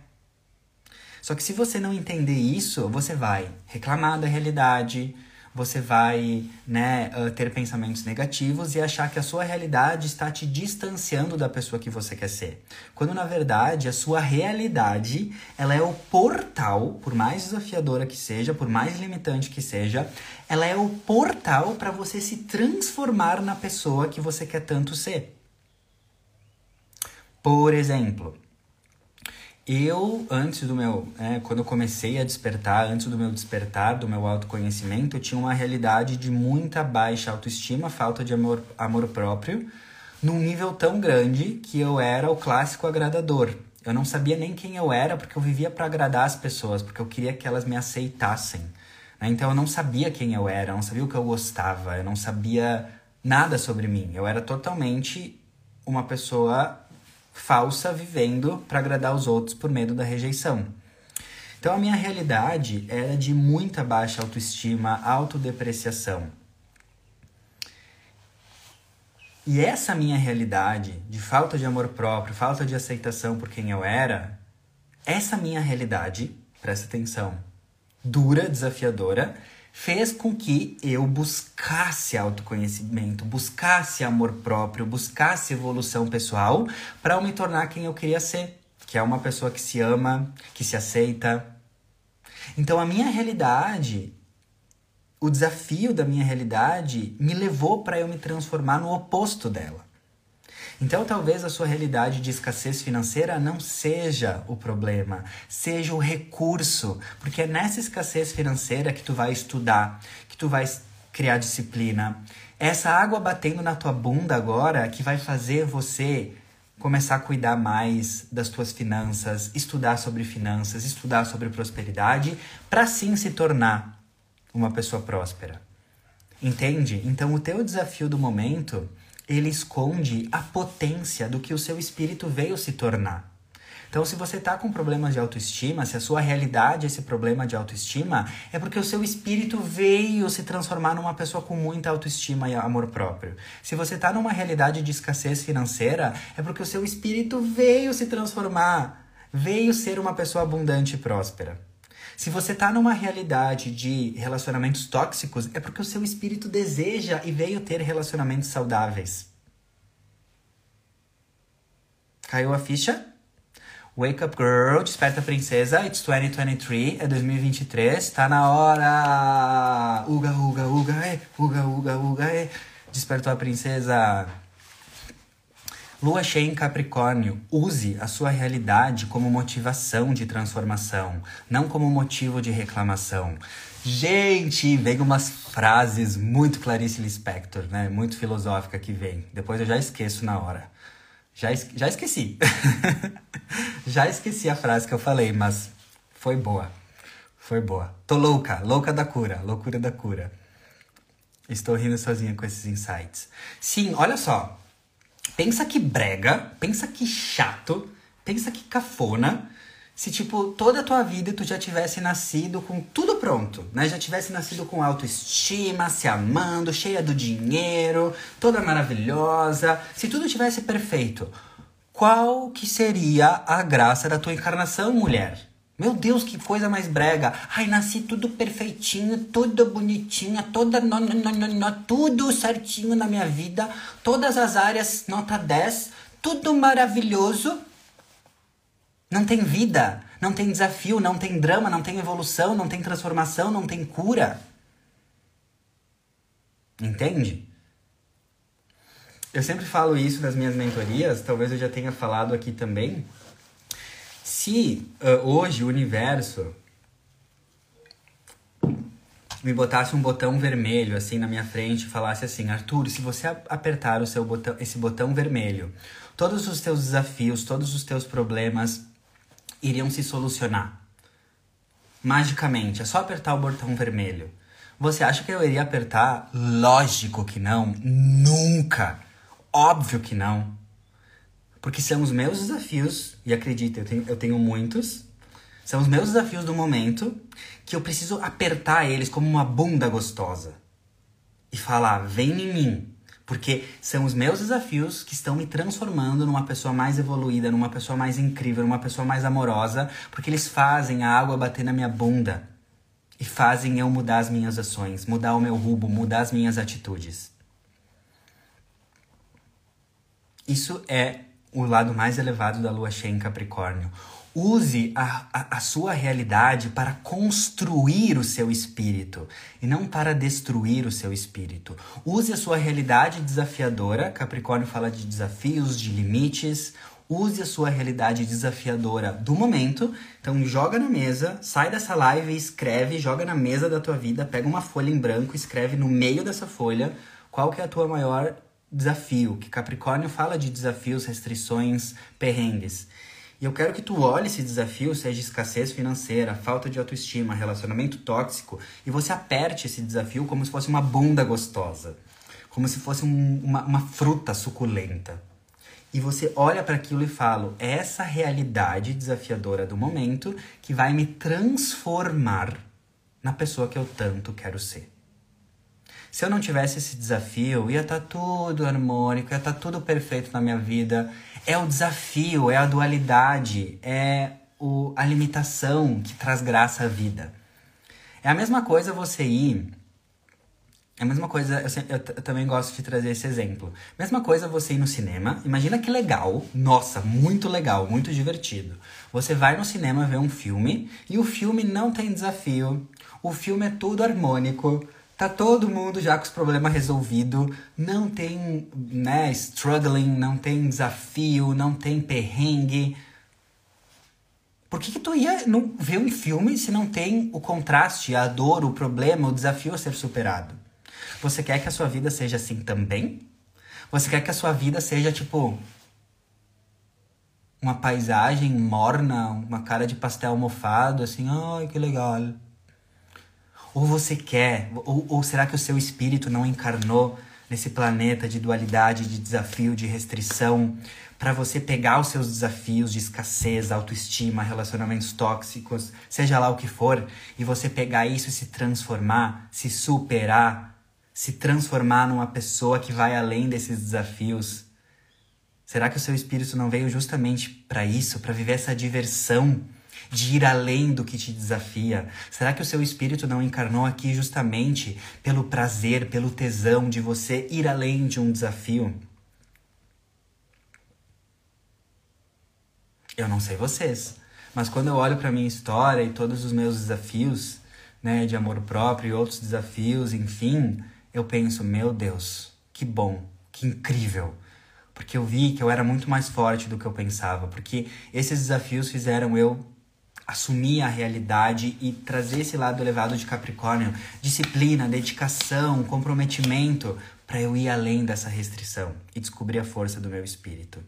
Só que se você não entender isso, você vai reclamar da realidade, você vai né, ah, ter pensamentos negativos e achar que a sua realidade está te distanciando da pessoa que você quer ser. Quando na verdade a sua realidade ela é o portal, por mais desafiadora que seja, por mais limitante que seja, ela é o portal para você se transformar na pessoa que você quer tanto ser. Por exemplo, eu, antes do meu, é, quando eu comecei a despertar, antes do meu despertar, do meu autoconhecimento, eu tinha uma realidade de muita baixa autoestima, falta de amor, amor próprio, num nível tão grande que eu era o clássico agradador. Eu não sabia nem quem eu era, porque eu vivia para agradar as pessoas, porque eu queria que elas me aceitassem. Né? Então eu não sabia quem eu era, eu não sabia o que eu gostava, eu não sabia nada sobre mim. Eu era totalmente uma pessoa falsa vivendo para agradar os outros por medo da rejeição. Então a minha realidade era de muita baixa autoestima, autodepreciação. E essa minha realidade de falta de amor próprio, falta de aceitação por quem eu era, essa minha realidade, presta atenção, dura, desafiadora, fez com que eu buscasse autoconhecimento, buscasse amor próprio, buscasse evolução pessoal para eu me tornar quem eu queria ser, que é uma pessoa que se ama, que se aceita. Então a minha realidade o desafio da minha realidade me levou para eu me transformar no oposto dela. Então, talvez a sua realidade de escassez financeira não seja o problema, seja o recurso, porque é nessa escassez financeira que tu vai estudar, que tu vai criar disciplina. Essa água batendo na tua bunda agora que vai fazer você começar a cuidar mais das tuas finanças, estudar sobre finanças, estudar sobre prosperidade, para sim se tornar uma pessoa próspera. Entende? Então o teu desafio do momento, ele esconde a potência do que o seu espírito veio se tornar. Então, se você está com problemas de autoestima, se a sua realidade é esse problema de autoestima, é porque o seu espírito veio se transformar numa pessoa com muita autoestima e amor próprio. Se você está numa realidade de escassez financeira, é porque o seu espírito veio se transformar, veio ser uma pessoa abundante e próspera. Se você tá numa realidade de relacionamentos tóxicos, é porque o seu espírito deseja e veio ter relacionamentos saudáveis. Caiu a ficha? Wake up girl, desperta princesa, it's 2023, é 2023, tá na hora! Uga, uga, uga, é, uga, uga, uga, é. Despertou a princesa. Lua cheia em Capricórnio, use a sua realidade como motivação de transformação, não como motivo de reclamação. Gente, vem umas frases muito Clarice Lispector, né? Muito filosófica que vem. Depois eu já esqueço na hora. Já, es já esqueci. já esqueci a frase que eu falei, mas foi boa. Foi boa. Tô louca, louca da cura, loucura da cura. Estou rindo sozinha com esses insights. Sim, olha só. Pensa que brega, pensa que chato, pensa que cafona. Se, tipo, toda a tua vida tu já tivesse nascido com tudo pronto, né? Já tivesse nascido com autoestima, se amando, cheia do dinheiro, toda maravilhosa. Se tudo tivesse perfeito, qual que seria a graça da tua encarnação, mulher? Meu Deus, que coisa mais brega. Ai, nasci tudo perfeitinho, tudo bonitinha, toda no, no, no, no, tudo certinho na minha vida, todas as áreas nota 10, tudo maravilhoso. Não tem vida, não tem desafio, não tem drama, não tem evolução, não tem transformação, não tem cura. Entende? Eu sempre falo isso nas minhas mentorias, talvez eu já tenha falado aqui também se uh, hoje o universo me botasse um botão vermelho assim na minha frente e falasse assim, Arthur, se você apertar o seu botão, esse botão vermelho, todos os teus desafios, todos os teus problemas iriam se solucionar. Magicamente, é só apertar o botão vermelho. Você acha que eu iria apertar? Lógico que não, nunca. Óbvio que não. Porque são os meus desafios, e acredita, eu tenho, eu tenho muitos, são os meus desafios do momento que eu preciso apertar eles como uma bunda gostosa. E falar, vem em mim. Porque são os meus desafios que estão me transformando numa pessoa mais evoluída, numa pessoa mais incrível, numa pessoa mais amorosa, porque eles fazem a água bater na minha bunda e fazem eu mudar as minhas ações, mudar o meu rumo, mudar as minhas atitudes. Isso é o lado mais elevado da lua cheia em Capricórnio. Use a, a, a, sua realidade para construir o seu espírito e não para destruir o seu espírito. Use a sua realidade desafiadora. Capricórnio fala de desafios, de limites. Use a sua realidade desafiadora do momento. Então joga na mesa, sai dessa live e escreve, joga na mesa da tua vida, pega uma folha em branco, escreve no meio dessa folha qual que é a tua maior desafio, que Capricórnio fala de desafios, restrições, perrengues. E eu quero que tu olhe esse desafio, seja escassez financeira, falta de autoestima, relacionamento tóxico, e você aperte esse desafio como se fosse uma bunda gostosa, como se fosse um, uma, uma fruta suculenta. E você olha para aquilo e fala: essa realidade desafiadora do momento que vai me transformar na pessoa que eu tanto quero ser. Se eu não tivesse esse desafio, ia estar tá tudo harmônico, ia estar tá tudo perfeito na minha vida é o desafio, é a dualidade, é o, a limitação que traz graça à vida. É a mesma coisa você ir. É a mesma coisa, eu, eu, eu, também gosto de trazer esse exemplo. Mesma coisa você ir no cinema. Imagina que legal, nossa, muito legal, muito divertido. Você vai no cinema ver um filme e o filme não tem desafio. O filme é tudo harmônico Tá todo mundo já com os problemas resolvidos, não tem, né, struggling, não tem desafio, não tem perrengue. Por que, que tu ia não, ver um filme se não tem o contraste, a dor, o problema, o desafio a ser superado? Você quer que a sua vida seja assim também? Você quer que a sua vida seja tipo uma paisagem morna, uma cara de pastel mofado, assim, ai que legal. Ou você quer, ou, ou será que o seu espírito não encarnou nesse planeta de dualidade, de desafio, de restrição, para você pegar os seus desafios de escassez, autoestima, relacionamentos tóxicos, seja lá o que for, e você pegar isso e se transformar, se superar, se transformar numa pessoa que vai além desses desafios? Será que o seu espírito não veio justamente para isso, para viver essa diversão? De ir além do que te desafia? Será que o seu espírito não encarnou aqui justamente pelo prazer, pelo tesão de você ir além de um desafio? Eu não sei vocês, mas quando eu olho para minha história e todos os meus desafios, né, de amor próprio e outros desafios, enfim, eu penso, meu Deus, que bom, que incrível porque eu vi que eu era muito mais forte do que eu pensava, porque esses desafios fizeram eu assumir a realidade e trazer esse lado elevado de Capricórnio, disciplina, dedicação, comprometimento, para eu ir além dessa restrição e descobrir a força do meu espírito.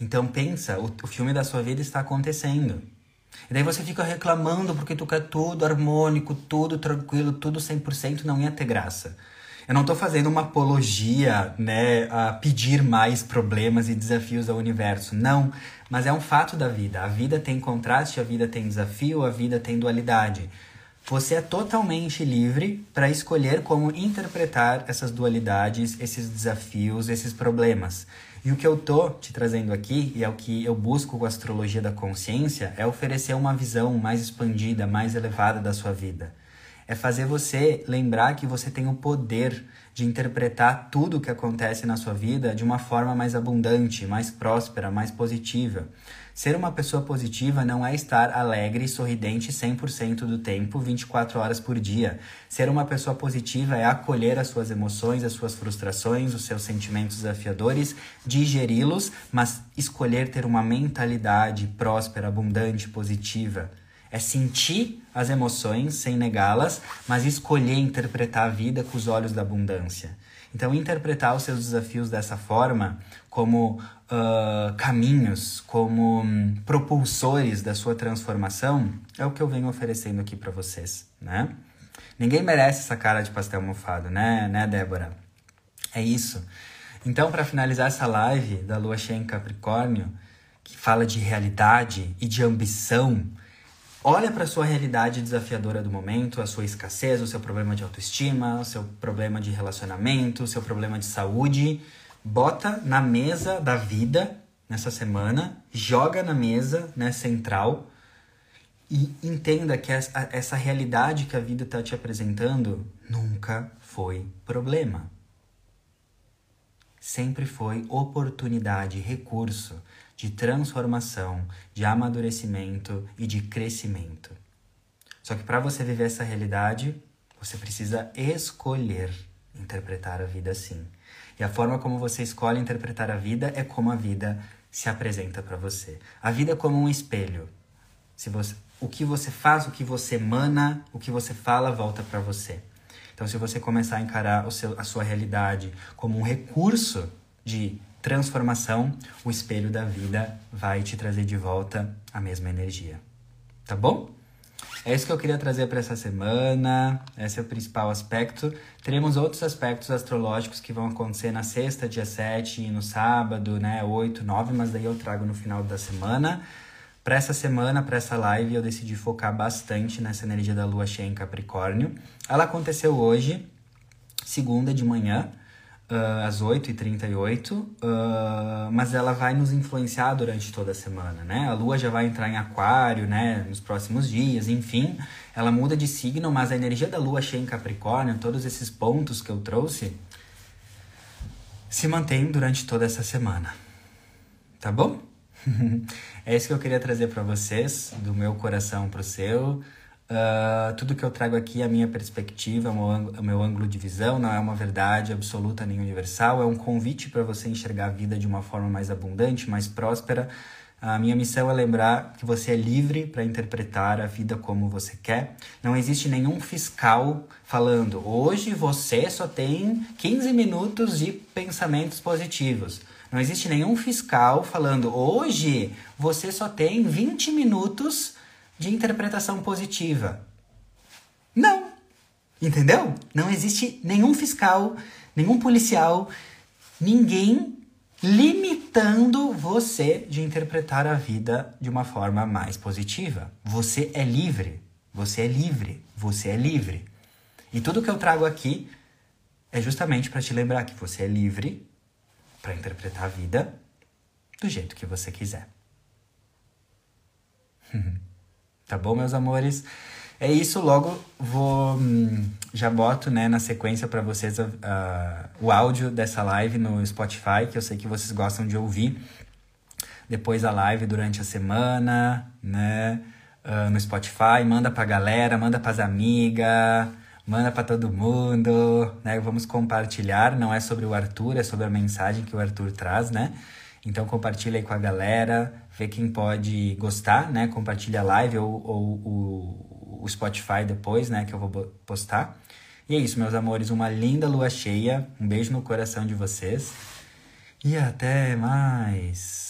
Então pensa, o, o filme da sua vida está acontecendo. E daí você fica reclamando porque tu quer tudo harmônico, tudo tranquilo, tudo 100%, não ia ter graça. Eu não estou fazendo uma apologia, né, a pedir mais problemas e desafios ao universo. Não, mas é um fato da vida. A vida tem contraste, a vida tem desafio, a vida tem dualidade. Você é totalmente livre para escolher como interpretar essas dualidades, esses desafios, esses problemas. E o que eu tô te trazendo aqui, e é o que eu busco com a astrologia da consciência, é oferecer uma visão mais expandida, mais elevada da sua vida é fazer você lembrar que você tem o poder de interpretar tudo o que acontece na sua vida de uma forma mais abundante, mais próspera, mais positiva. Ser uma pessoa positiva não é estar alegre e sorridente 100% do tempo, 24 horas por dia. Ser uma pessoa positiva é acolher as suas emoções, as suas frustrações, os seus sentimentos desafiadores, digeri-los, mas escolher ter uma mentalidade próspera, abundante, positiva. É sentir as emoções sem negá-las, mas escolher interpretar a vida com os olhos da abundância. Então, interpretar os seus desafios dessa forma, como uh, caminhos, como um, propulsores da sua transformação, é o que eu venho oferecendo aqui para vocês, né? Ninguém merece essa cara de pastel mofado, né, né, Débora? É isso. Então, para finalizar essa live da Lua Cheia em Capricórnio, que fala de realidade e de ambição, Olha para a sua realidade desafiadora do momento, a sua escassez, o seu problema de autoestima, o seu problema de relacionamento, o seu problema de saúde. Bota na mesa da vida nessa semana, joga na mesa, né, central, e entenda que essa, essa realidade que a vida está te apresentando nunca foi problema. Sempre foi oportunidade, recurso de transformação, de amadurecimento e de crescimento. Só que para você viver essa realidade, você precisa escolher interpretar a vida assim. E a forma como você escolhe interpretar a vida é como a vida se apresenta para você. A vida é como um espelho. Se você, o que você faz, o que você emana, o que você fala volta para você. Então, se você começar a encarar o seu, a sua realidade como um recurso de transformação, o espelho da vida vai te trazer de volta a mesma energia. Tá bom? É isso que eu queria trazer para essa semana. Esse é o principal aspecto. Teremos outros aspectos astrológicos que vão acontecer na sexta, dia 7, e no sábado, né, 8, 9, mas daí eu trago no final da semana. Para essa semana, para essa live, eu decidi focar bastante nessa energia da lua cheia em Capricórnio. Ela aconteceu hoje, segunda de manhã, uh, às 8h38, uh, ah, mas ela vai nos influenciar durante toda a semana, né? A lua já vai entrar em aquário, né, nos próximos dias, enfim. Ela muda de signo, mas a energia da lua cheia em Capricórnio, todos esses pontos que eu trouxe, se mantém durante toda essa semana. Tá bom? é isso que eu queria trazer para vocês, do meu coração pro seu. Uh, tudo que eu trago aqui é a minha perspectiva, é o meu, é o meu ângulo de visão, não é uma verdade absoluta nem universal, é um convite para você enxergar a vida de uma forma mais abundante, mais próspera. A minha missão é lembrar que você é livre para interpretar a vida como você quer. Não existe nenhum fiscal falando, hoje você só tem 15 minutos de pensamentos positivos. Não existe nenhum fiscal falando, hoje você só tem 20 minutos de interpretação positiva. Não! Entendeu? Não existe nenhum fiscal, nenhum policial, ninguém limitando você de interpretar a vida de uma forma mais positiva. Você é livre. Você é livre. Você é livre. E tudo que eu trago aqui é justamente para te lembrar que você é livre para interpretar a vida do jeito que você quiser. Tá bom, meus amores? É isso, logo vou. Hum, já boto né, na sequência para vocês uh, o áudio dessa live no Spotify, que eu sei que vocês gostam de ouvir. Depois a live durante a semana, né? Uh, no Spotify, manda pra galera, manda pras amigas, manda para todo mundo, né? Vamos compartilhar, não é sobre o Arthur, é sobre a mensagem que o Arthur traz, né? Então compartilha aí com a galera, vê quem pode gostar, né? Compartilha a live ou, ou o, o Spotify depois, né? Que eu vou postar. E é isso, meus amores. Uma linda lua cheia. Um beijo no coração de vocês. E até mais.